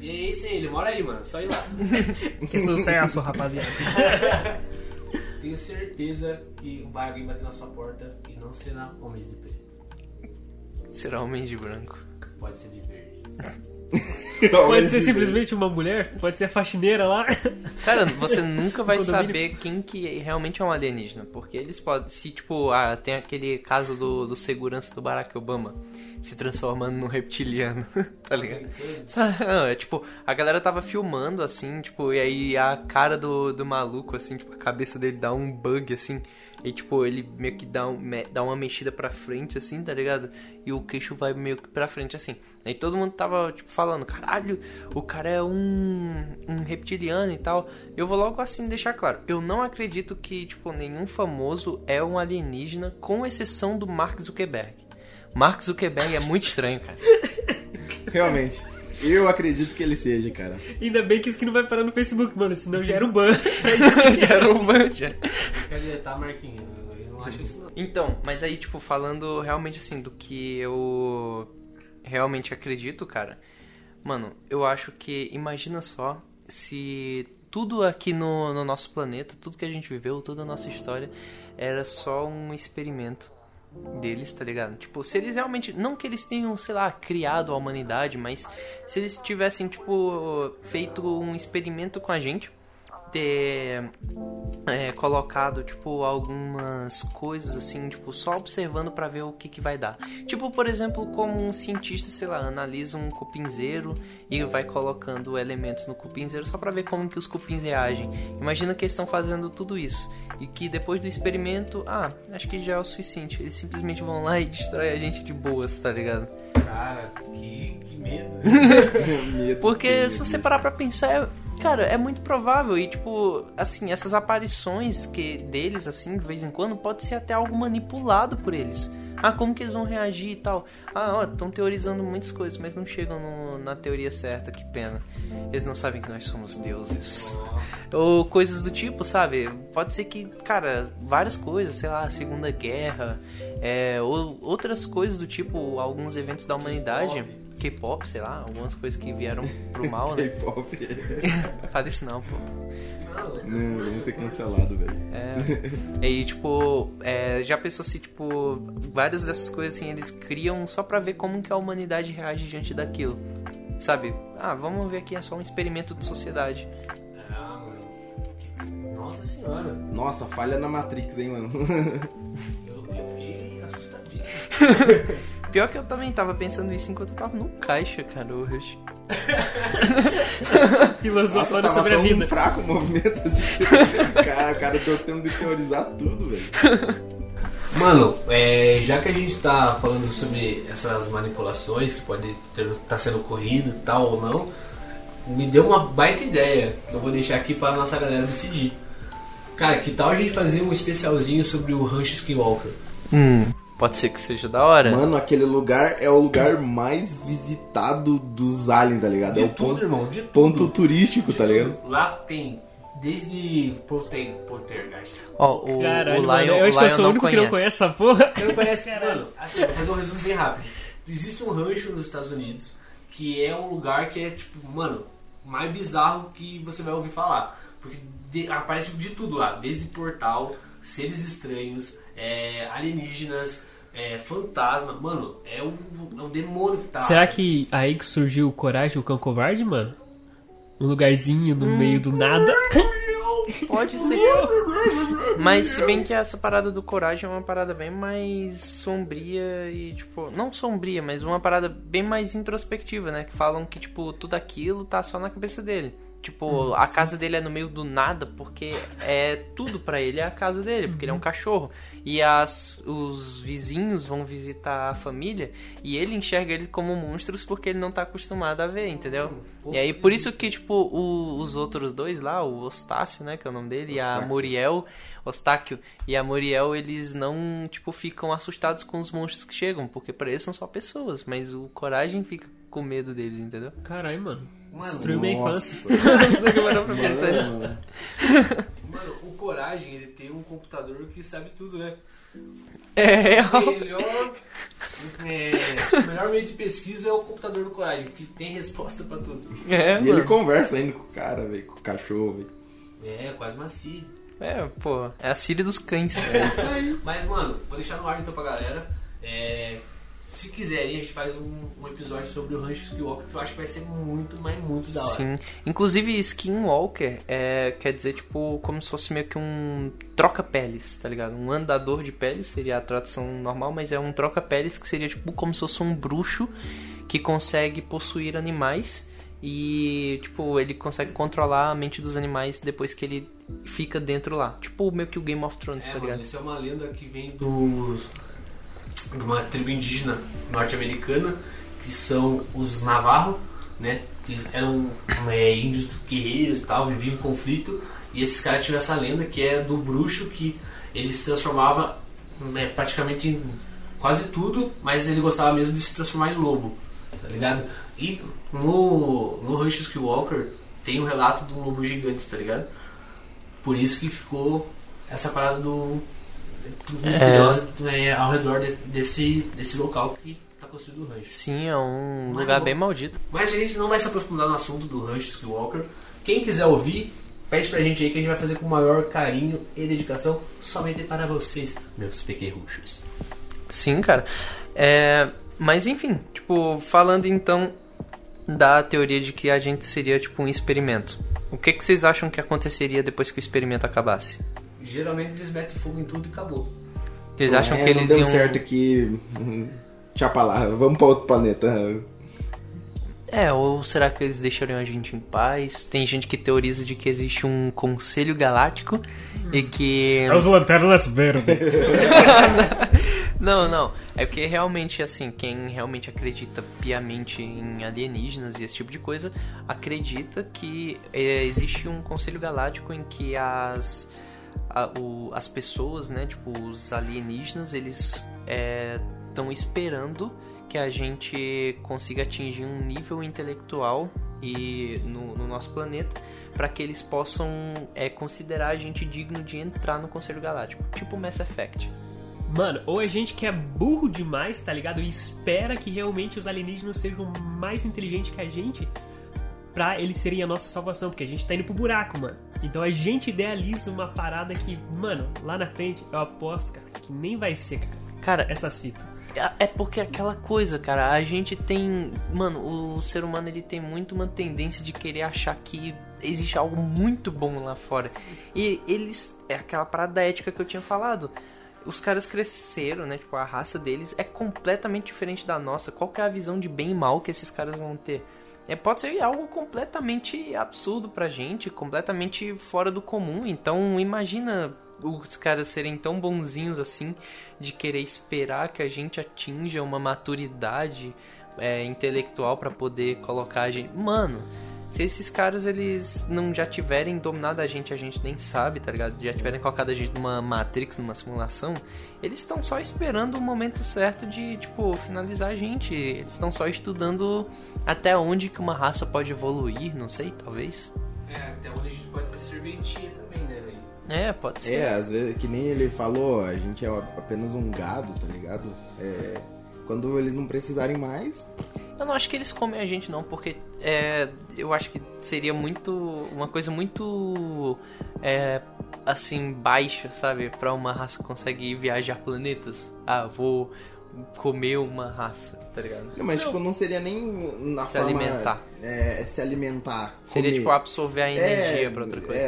E é isso aí, ele mora aí, mano. Só ir lá. Que sucesso, rapaziada. Tenho certeza que vai alguém bater na sua porta e não será homens de preto. Será homem de branco. Pode ser de verde. Pode ser simplesmente uma mulher? Pode ser a faxineira lá? Cara, você nunca vai saber quem que realmente é um alienígena. Porque eles podem. Se, tipo, ah, tem aquele caso do, do segurança do Barack Obama se transformando num reptiliano, tá ligado? Não, é tipo, a galera tava filmando assim, tipo, e aí a cara do, do maluco, assim, tipo, a cabeça dele dá um bug assim. E tipo, ele meio que dá, um, me- dá uma mexida pra frente, assim, tá ligado? E o queixo vai meio que pra frente, assim. Aí todo mundo tava, tipo, falando, caralho, o cara é um, um reptiliano e tal. Eu vou logo assim deixar claro. Eu não acredito que, tipo, nenhum famoso é um alienígena, com exceção do Mark Zuckerberg. Mark Zuckerberg é muito estranho, cara. Realmente. Eu acredito que ele seja, cara. Ainda bem que isso aqui não vai parar no Facebook, mano, senão já era um ban. Já era um manja. Quer deletar, Marquinhos? Eu não acho isso não. Então, mas aí, tipo, falando realmente assim do que eu realmente acredito, cara. Mano, eu acho que imagina só se tudo aqui no, no nosso planeta, tudo que a gente viveu, toda a nossa história era só um experimento deles, tá ligado? Tipo, se eles realmente. Não que eles tenham, sei lá, criado a humanidade, mas se eles tivessem, tipo, feito um experimento com a gente, ter é, colocado, tipo, algumas coisas assim, tipo, só observando pra ver o que, que vai dar. Tipo, por exemplo, como um cientista, sei lá, analisa um cupinzeiro e vai colocando elementos no cupinzeiro só pra ver como que os cupins reagem. Imagina que eles estão fazendo tudo isso. E que depois do experimento, ah, acho que já é o suficiente. Eles simplesmente vão lá e destroem a gente de boas, tá ligado? Cara, que, que medo. Medo, Porque medo se você parar pra pensar, é- cara, é muito provável. E, tipo, assim, essas aparições que deles, assim, de vez em quando, pode ser até algo manipulado por eles. Ah, como que eles vão reagir e tal. Ah, ó, estão teorizando muitas coisas, mas não chegam no- na teoria certa, que pena. Eles não sabem que nós somos deuses. Ou coisas do tipo, sabe? Pode ser que, cara, várias coisas, sei lá, Segunda Guerra, é, ou outras coisas do tipo, alguns eventos da humanidade. K-pop, sei lá, algumas coisas que vieram pro mal, né? K-pop. Fala isso não, pô. Não, vamos ser cancelado, velho. É. E aí, tipo, é, já pensou se, tipo, várias dessas coisas assim, eles criam só pra ver como que a humanidade reage diante daquilo. Sabe? Ah, vamos ver aqui, é só um experimento de sociedade. Ah, mano. Nossa senhora. Nossa, falha na Matrix, hein, mano. Eu, eu fiquei assustadíssimo. Pior que eu também tava pensando isso enquanto eu tava no caixa, cara, hoje. Filosofando sobre a vida. fraco o movimento assim. cara, cara deu tempo de teorizar tudo, velho. Mano, é, já que a gente tá falando sobre essas manipulações que podem estar tá sendo ocorrido tal ou não, me deu uma baita ideia que eu vou deixar aqui para nossa galera decidir. Cara, que tal a gente fazer um especialzinho sobre o Rancho Skinwalker? Hum, pode ser que seja da hora. Mano, aquele lugar é o lugar mais visitado dos aliens, tá ligado? De é o tudo, ponto, irmão, de ponto tudo. turístico, De tá tudo. ligado? Lá tem desde Polter, Poltergeist. Ó, o, Caralho, o mano, Lion, eu acho que eu sou o único que conhece. não conhece essa porra. Você não conhece? Mano, assim, vou fazer um resumo bem rápido. Existe um rancho nos Estados Unidos que é um lugar que é, tipo, mano, mais bizarro que você vai ouvir falar. Porque de- aparece de tudo lá, desde portal, seres estranhos, é, alienígenas, é, fantasma. Mano, é o, é o demônio que tá. Será que aí que surgiu o Coragem, o Cão Covarde, mano? Um lugarzinho no meio do nada. Pode ser. Mas se bem que essa parada do coragem é uma parada bem mais sombria e, tipo, não sombria, mas uma parada bem mais introspectiva, né? Que falam que, tipo, tudo aquilo tá só na cabeça dele. Tipo, a casa dele é no meio do nada porque é tudo pra ele é a casa dele, porque ele é um cachorro. E as, os vizinhos vão visitar a família e ele enxerga eles como monstros porque ele não tá acostumado a ver, entendeu? E aí por isso que, tipo, o- os outros dois lá, o Ostácio, né, que é o nome dele, e a Ostáquio. Muriel, Ostáquio e a Muriel, eles não, tipo, ficam assustados com os monstros que chegam, porque pra eles são só pessoas, mas o Coragem fica com medo deles, entendeu? Caralho, mano. Mano, Destruiu minha infância. Mano, mano, o Coragem, ele tem um computador que sabe tudo, né? É real. Melhor, é, o melhor meio de pesquisa é o computador do Coragem, que tem resposta pra tudo. É, E ele mano. conversa ainda com o cara, velho, com o cachorro, velho. É, quase macio. É, pô. É a Siri dos cães. É isso aí. Mas, mano, vou deixar no ar então pra galera. É, se quiserem, a gente faz um, um episódio sobre o Rancho Skywalker, que eu acho que vai ser muito, mas muito da hora. Sim. Inclusive, Skinwalker é, quer dizer, tipo, como se fosse meio que um troca-peles, tá ligado? Um andador de peles seria a tradução normal, mas é um troca-peles que seria, tipo, como se fosse um bruxo que consegue possuir animais e, tipo, ele consegue controlar a mente dos animais depois que ele fica dentro lá. Tipo, meio que o Game of Thrones, É, tá mano, ligado? isso é uma lenda que vem dos, de uma tribo indígena norte-americana, que são os Navarro, né? Que eram é, índios guerreiros e tal, viviam em conflito. E esses caras tinham essa lenda que é do bruxo que ele se transformava né, praticamente em quase tudo, mas ele gostava mesmo de se transformar em lobo, tá ligado? E no, no Rancho Skywalker tem um relato de um lobo gigante, tá ligado? Por isso que ficou essa parada do misteriosa né, ao redor desse, desse, local que tá construído o rancho. Sim, é um Mas lugar bem maldito. Mas a gente não vai se aprofundar no assunto do Rancho Skywalker. Quem quiser ouvir, pede pra gente aí que a gente vai fazer com o maior carinho e dedicação somente para vocês, meus pequerruchos. Sim, cara. É, mas enfim, tipo, falando então da teoria de que a gente seria tipo um experimento. O que, que vocês acham que aconteceria depois que o experimento acabasse? Geralmente eles metem fogo em tudo e acabou. Vocês acham É, que eles não deu iam. certo hum, Tchapa lá, vamos pra outro planeta. É, ou será que eles deixariam a gente em paz? Tem gente que teoriza de que existe um conselho galáctico e que. É os lanternas verdes. Não, não. É porque realmente, assim, quem realmente acredita piamente em alienígenas e esse tipo de coisa, acredita que é, existe um conselho galáctico em que as, a- o- as pessoas, né, tipo, os alienígenas, eles estão esperando que a gente consiga atingir um nível intelectual e no, no nosso planeta para que eles possam é, considerar a gente digno de entrar no Conselho Galáctico, tipo Mass Effect. Mano, ou a gente que é burro demais, tá ligado? E espera que realmente os alienígenas sejam mais inteligentes que a gente pra eles serem a nossa salvação, porque a gente tá indo pro buraco, mano. Então a gente idealiza uma parada que, mano, lá na frente, eu aposto, cara, que nem vai ser, cara, Cara, essas fitas. É porque aquela coisa, cara, a gente tem. Mano, o ser humano ele tem muito uma tendência de querer achar que existe algo muito bom lá fora. E eles. É aquela parada da ética que eu tinha falado. Os caras cresceram, né? Tipo, a raça deles é completamente diferente da nossa. Qual que é a visão de bem e mal que esses caras vão ter? É, pode ser algo completamente absurdo pra gente, completamente fora do comum. Então, imagina os caras serem tão bonzinhos assim, de querer esperar que a gente atinja uma maturidade é, intelectual pra poder colocar a gente. Mano, se esses caras eles não já tiverem dominado a gente, a gente nem sabe, tá ligado? Já tiverem colocado a gente numa Matrix, numa simulação, eles estão só esperando o momento certo de, tipo, finalizar a gente. Eles estão só estudando até onde que uma raça pode evoluir, não sei, talvez. É, até onde a gente pode ter serventia também, né, velho? É, pode ser. É, às vezes, que nem ele falou, a gente é apenas um gado, tá ligado? É, quando eles não precisarem mais, Eu não acho que eles comem a gente não, porque é, eu acho que seria muito uma coisa muito é, assim baixa, sabe, Pra uma raça conseguir viajar planetas. Ah, vou comer uma raça, tá ligado? Não, mas Não. tipo, não seria nem na Se forma... alimentar. É, se alimentar. Seria comer. tipo absorver a energia é, pra outra coisa.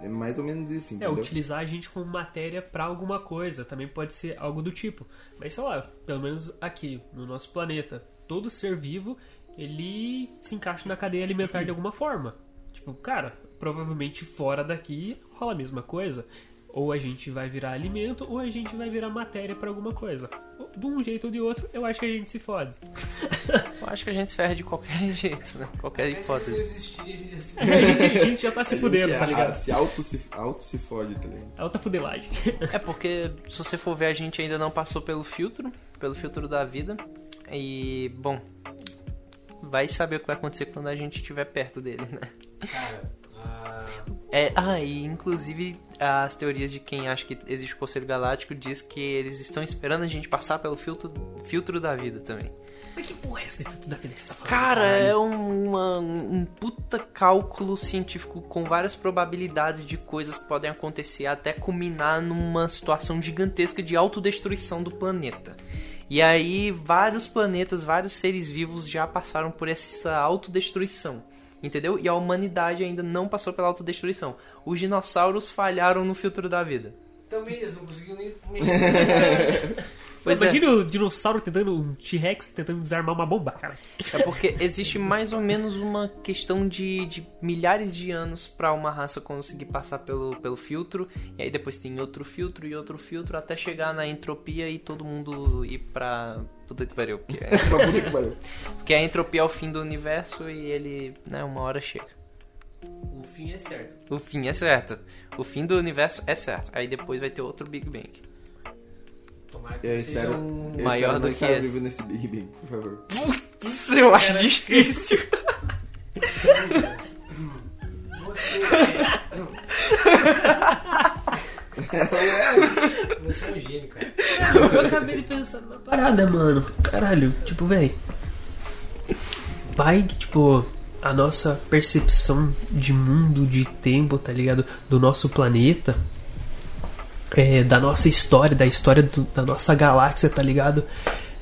É, é mais ou menos isso, É, entendeu? utilizar a gente como matéria pra alguma coisa, também pode ser algo do tipo. Mas sei lá, pelo menos aqui, no nosso planeta, todo ser vivo, ele se encaixa na cadeia alimentar de alguma forma. Tipo, cara, provavelmente fora daqui rola a mesma coisa. Ou a gente vai virar alimento, ou a gente vai virar matéria pra alguma coisa. De um jeito ou de outro, eu acho que a gente se fode. Eu acho que a gente se ferra de qualquer jeito, né? Qualquer Mas se não hipótese. existir, a gente a, gente, a gente já tá se fudendo, tá é- ligado? Se auto se, auto se fode, tá ligado? Alta fudelagem. É porque, se você for ver, a gente ainda não passou pelo filtro, pelo filtro da vida. E, bom, vai saber o que vai acontecer quando a gente estiver perto dele, né? Cara, ah, É, ah, e inclusive as teorias de quem acha que existe o Conselho Galáctico diz que eles estão esperando a gente passar pelo filtro, filtro da vida também. Mas que porra é essa de da vida que você tá falando? Cara, é uma, um puta cálculo científico com várias probabilidades de coisas que podem acontecer até culminar numa situação gigantesca de autodestruição do planeta. E aí, vários planetas, vários seres vivos já passaram por essa autodestruição. Entendeu? E a humanidade ainda não passou pela autodestruição. Os dinossauros falharam no filtro da vida. também eles não conseguiram nem mexer. Pois é. Imagina o dinossauro tentando, um T-Rex tentando desarmar uma bomba, cara. É porque existe mais ou menos uma questão de, de milhares de anos pra uma raça conseguir passar pelo, pelo filtro, e aí depois tem outro filtro e outro filtro até chegar na entropia e todo mundo ir pra. Puta que pariu. Porque, é- Uma puta que pariu. porque a entropia é o fim do universo e ele, né, uma hora chega. o fim é certo. O fim é certo. O fim do universo é certo. Aí depois vai ter outro Big Bang. Eu espero, um. eu Maior espero do que esse. vivo nesse Big Bang, por favor. Putz, eu acho difícil. Você é. Você é um gênio, cara. Eu acabei de pensar numa parada, mano. Caralho, tipo, véi. Vai que, tipo, a nossa percepção de mundo, de tempo, tá ligado? Do nosso planeta. É, da nossa história, da história do- da nossa galáxia, tá ligado?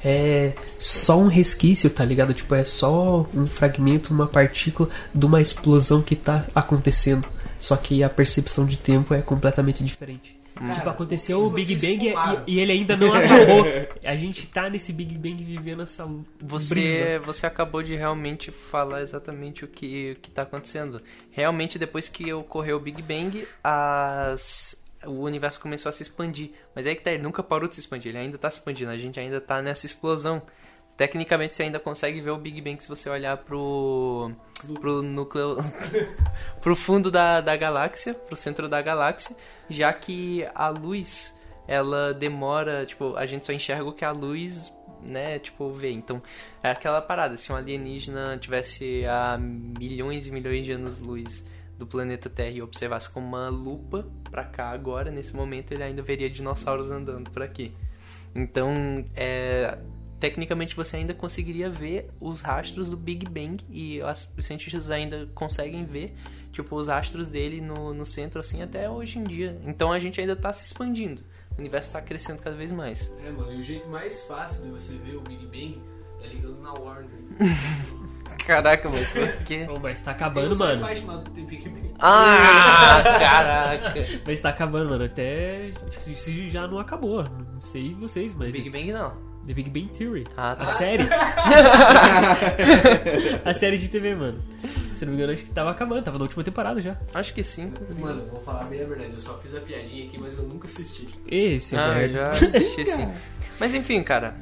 É só um resquício, tá ligado? Tipo, é só um fragmento, uma partícula de uma explosão que tá acontecendo. Só que a percepção de tempo é completamente diferente. tipo, aconteceu o Big Bang e, e ele ainda não acabou. A gente tá nesse Big Bang vivendo essa Você, brisa. você acabou de realmente falar exatamente o que, o que tá acontecendo. Realmente, depois que ocorreu o Big Bang, as, o universo começou a se expandir. Mas aí que tá, ele nunca parou de se expandir, ele ainda tá se expandindo, a gente ainda tá nessa explosão. Tecnicamente, você ainda consegue ver o Big Bang se você olhar pro, pro núcleo. pro fundo da, da galáxia, pro centro da galáxia, já que a luz ela demora, tipo, a gente só enxerga o que a luz, né, tipo, vê. Então, é aquela parada, se um alienígena tivesse a milhões e milhões de anos-luz do planeta Terra e observasse com uma lupa pra cá agora, nesse momento, ele ainda veria dinossauros andando por aqui. Então, é, tecnicamente você ainda conseguiria ver os rastros do Big Bang e as- os cientistas ainda conseguem ver tipo os rastros dele no, no centro assim até hoje em dia. Então a gente ainda tá se expandindo. O universo está crescendo cada vez mais. É, mano, e o jeito mais fácil de você ver o Big Bang é ligando na Warner. Caraca, mas por quê? Pô, mas tá Tem acabando, um mano. Ah, caraca. Mas tá acabando, mano. Até. acho que Se já não acabou. Não sei vocês, mas. Big Bang não. The Big Bang Theory. Ah, A tá. série. a série de TV, mano. Se não me engano, acho que tava acabando. Tava na última temporada já. Acho que sim. Mano, vou falar bem a verdade, eu só fiz a piadinha aqui, mas eu nunca assisti. Esse, Ah, eu já assisti sim. Mas enfim, cara.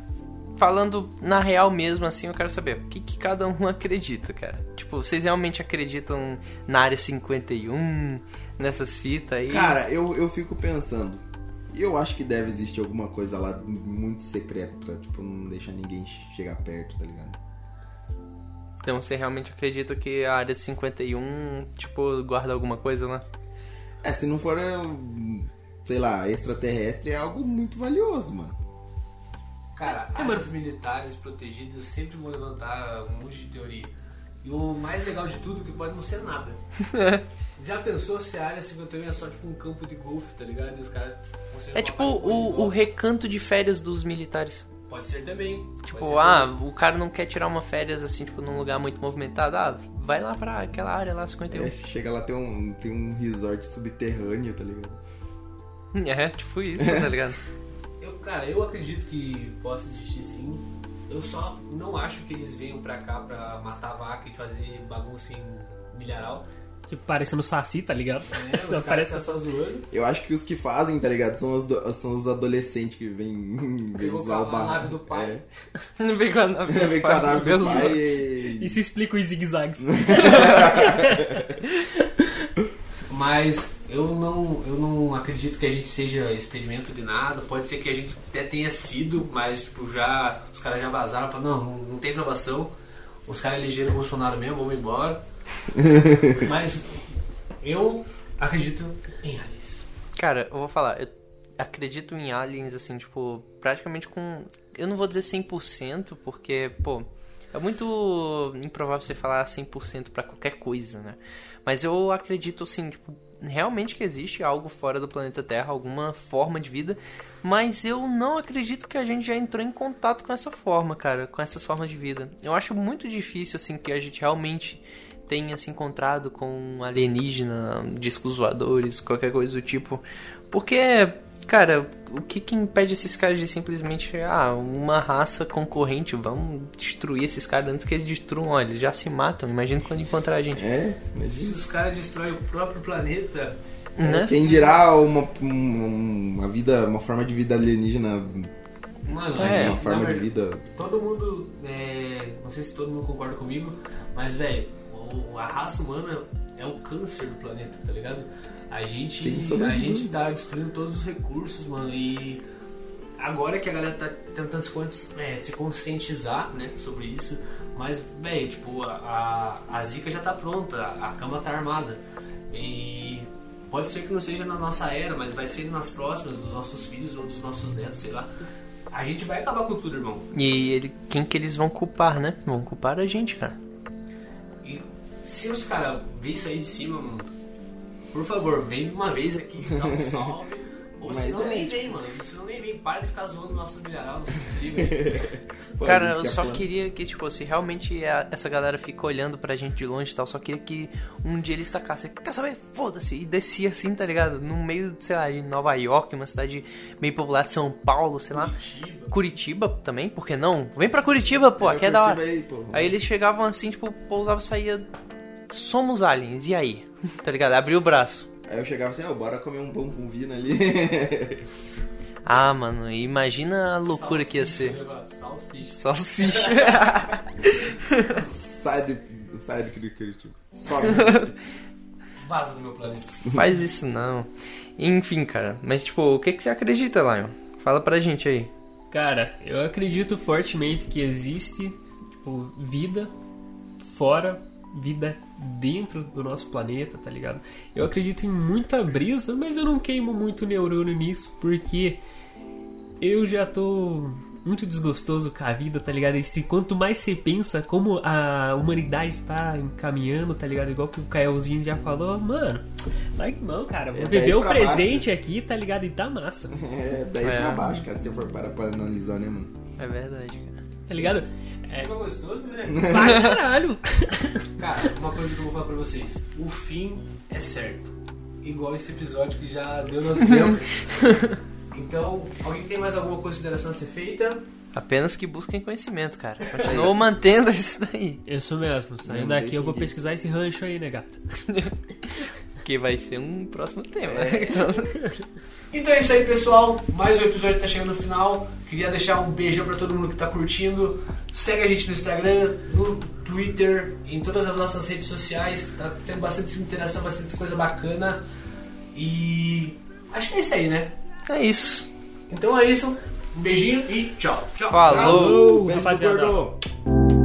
Falando na real mesmo, assim, eu quero saber o que, que cada um acredita, cara. Tipo, vocês realmente acreditam na área 51, nessas fitas aí? Cara, eu, eu fico pensando. Eu acho que deve existir alguma coisa lá muito secreta pra, tipo, não deixar ninguém chegar perto, tá ligado? Então você realmente acredita que a área 51, tipo, guarda alguma coisa lá? É, se não for, sei lá, extraterrestre é algo muito valioso, mano. Cara, É, áreas militares protegidas sempre vão levantar um monte de teoria. E o mais legal de tudo é que pode não ser nada. Já pensou se a área 51 é só tipo um campo de golfe, tá ligado? E os caras vão ser É tipo o, o recanto de férias dos militares. Pode ser também. Tipo, ser ah, também. o cara não quer tirar uma férias assim, tipo, num lugar muito movimentado. Ah, vai lá pra aquela área lá, 51. É, se chega lá tem um, tem um resort subterrâneo, tá ligado? É, tipo isso, tá ligado? Cara, eu acredito que possa existir sim. Eu só não acho que eles venham pra cá pra matar vaca e fazer bagunça em milharal. Tipo, parecendo saci, tá ligado? Né? Os caras parece ficam só zoando. Eu acho que os que fazem, tá ligado? São os, do- são os adolescentes que vêm zoar o com a nave do pai. Não vem com a nave É. Vem com a nave do pai do- e... Isso explica os zigue-zagues. Mas eu não, eu não acredito que a gente seja experimento de nada. Pode ser que a gente até tenha sido, mas tipo, já os caras já vazaram, falaram, não, não, não tem salvação. Os caras elegeram o Bolsonaro mesmo, vamos embora. Mas eu acredito em aliens. Cara, eu vou falar, eu acredito em aliens, assim, tipo, praticamente com. Eu não vou dizer 100%, porque, pô, é muito improvável você falar 100% pra qualquer coisa, né? Mas eu acredito, assim, tipo, realmente que existe algo fora do planeta Terra, alguma forma de vida, mas eu não acredito que a gente já entrou em contato com essa forma, cara, com essas formas de vida. Eu acho muito difícil, assim, que a gente realmente tenha se encontrado com alienígena, discos voadores, qualquer coisa do tipo, porque Cara, o que, que impede esses caras de simplesmente, ah, uma raça concorrente, vamos destruir esses caras antes que eles destruam, ó, eles já se matam, imagina quando encontrar a gente. É, Se imagina. os caras destroem o próprio planeta, Né? Quem dirá uma, um- uma vida, uma forma de vida alienígena, mano, É, uma forma na de verdade, vida. todo mundo, é, não sei se todo mundo concorda comigo, mas, velho, a raça humana é o câncer do planeta, tá ligado? A gente, Sim, a gente tá destruindo todos os recursos, mano, e agora que a galera tá tentando se, é, se conscientizar, né, sobre isso, mas, velho, tipo, a, a, a zica já tá pronta, a cama tá armada, e pode ser que não seja na nossa era, mas vai ser nas próximas, dos nossos filhos ou dos nossos netos, sei lá. A gente vai acabar com tudo, irmão. E ele, quem que eles vão culpar, né? Vão culpar a gente, cara. E se os caras verem isso aí de cima, mano, por favor, vem uma vez aqui, dá um salve. Ou Mas senão é, nem vem, mano. Senão nem vem. Para de ficar zoando nossos milharal, nossos Cara, eu só queria que, tipo, se realmente a- essa galera fica olhando pra gente de longe e tal, só queria que um dia eles tacassem, quer saber? Foda-se, e descia assim, tá ligado? No meio, sei lá, de Nova York, uma cidade meio popular de São Paulo, sei lá. Curitiba. Curitiba também, por que não? Vem pra Curitiba, pô, aqui é da hora. Aí. Aí eles chegavam assim, tipo, pousavam, saía. Somos aliens, e aí? Tá ligado? Abriu o braço. Aí eu chegava assim, ó, bora comer um pão com vina ali. Ah, mano, imagina a loucura que ia Salsicha, ser. né? Salsicha. Salsicha. sai de, sai de Curitiba. Sobe. Vaza do meu planeta. Faz isso não. Enfim, cara. Mas, tipo, o que, que você acredita, Lion? Fala pra gente aí. Cara, eu acredito fortemente que existe tipo, vida fora, vida dentro do nosso planeta, tá ligado? Eu acredito em muita brisa, mas eu não queimo muito neurônio nisso, porque eu já tô muito desgostoso com a vida, tá ligado? E se quanto mais você pensa como a humanidade tá encaminhando, tá ligado? Igual que o Caelzinho já falou, mano, vai que não, cara, vou É, viver o pra baixo. presente aqui, tá ligado? E tá massa, É, daí É. pra baixo, cara, se eu for parar pra analisar, né, mano? É verdade, cara. tá ligado? É, Ficou gostoso, né? Vai caralho! Cara, uma coisa que eu vou falar pra vocês. O fim é certo. Igual esse episódio que já deu nosso tempo. Então, alguém tem mais alguma consideração a ser feita? Apenas que busquem conhecimento, cara. Continuou mantendo isso daí. Isso mesmo, saindo Não daqui eu vou pesquisar esse rancho aí, né, gata? Que vai ser um próximo tema. Então, Então é isso aí, pessoal. Mais um episódio tá chegando no final. Queria deixar um beijão pra todo mundo que tá curtindo. Segue a gente no Instagram, no Twitter, em todas as nossas redes sociais. Tá tendo bastante interação, bastante coisa bacana. E acho que é isso aí, né? é isso. Então é isso. Um beijinho e tchau. Tchau. Falou! Beijo do rapaziada. gordo.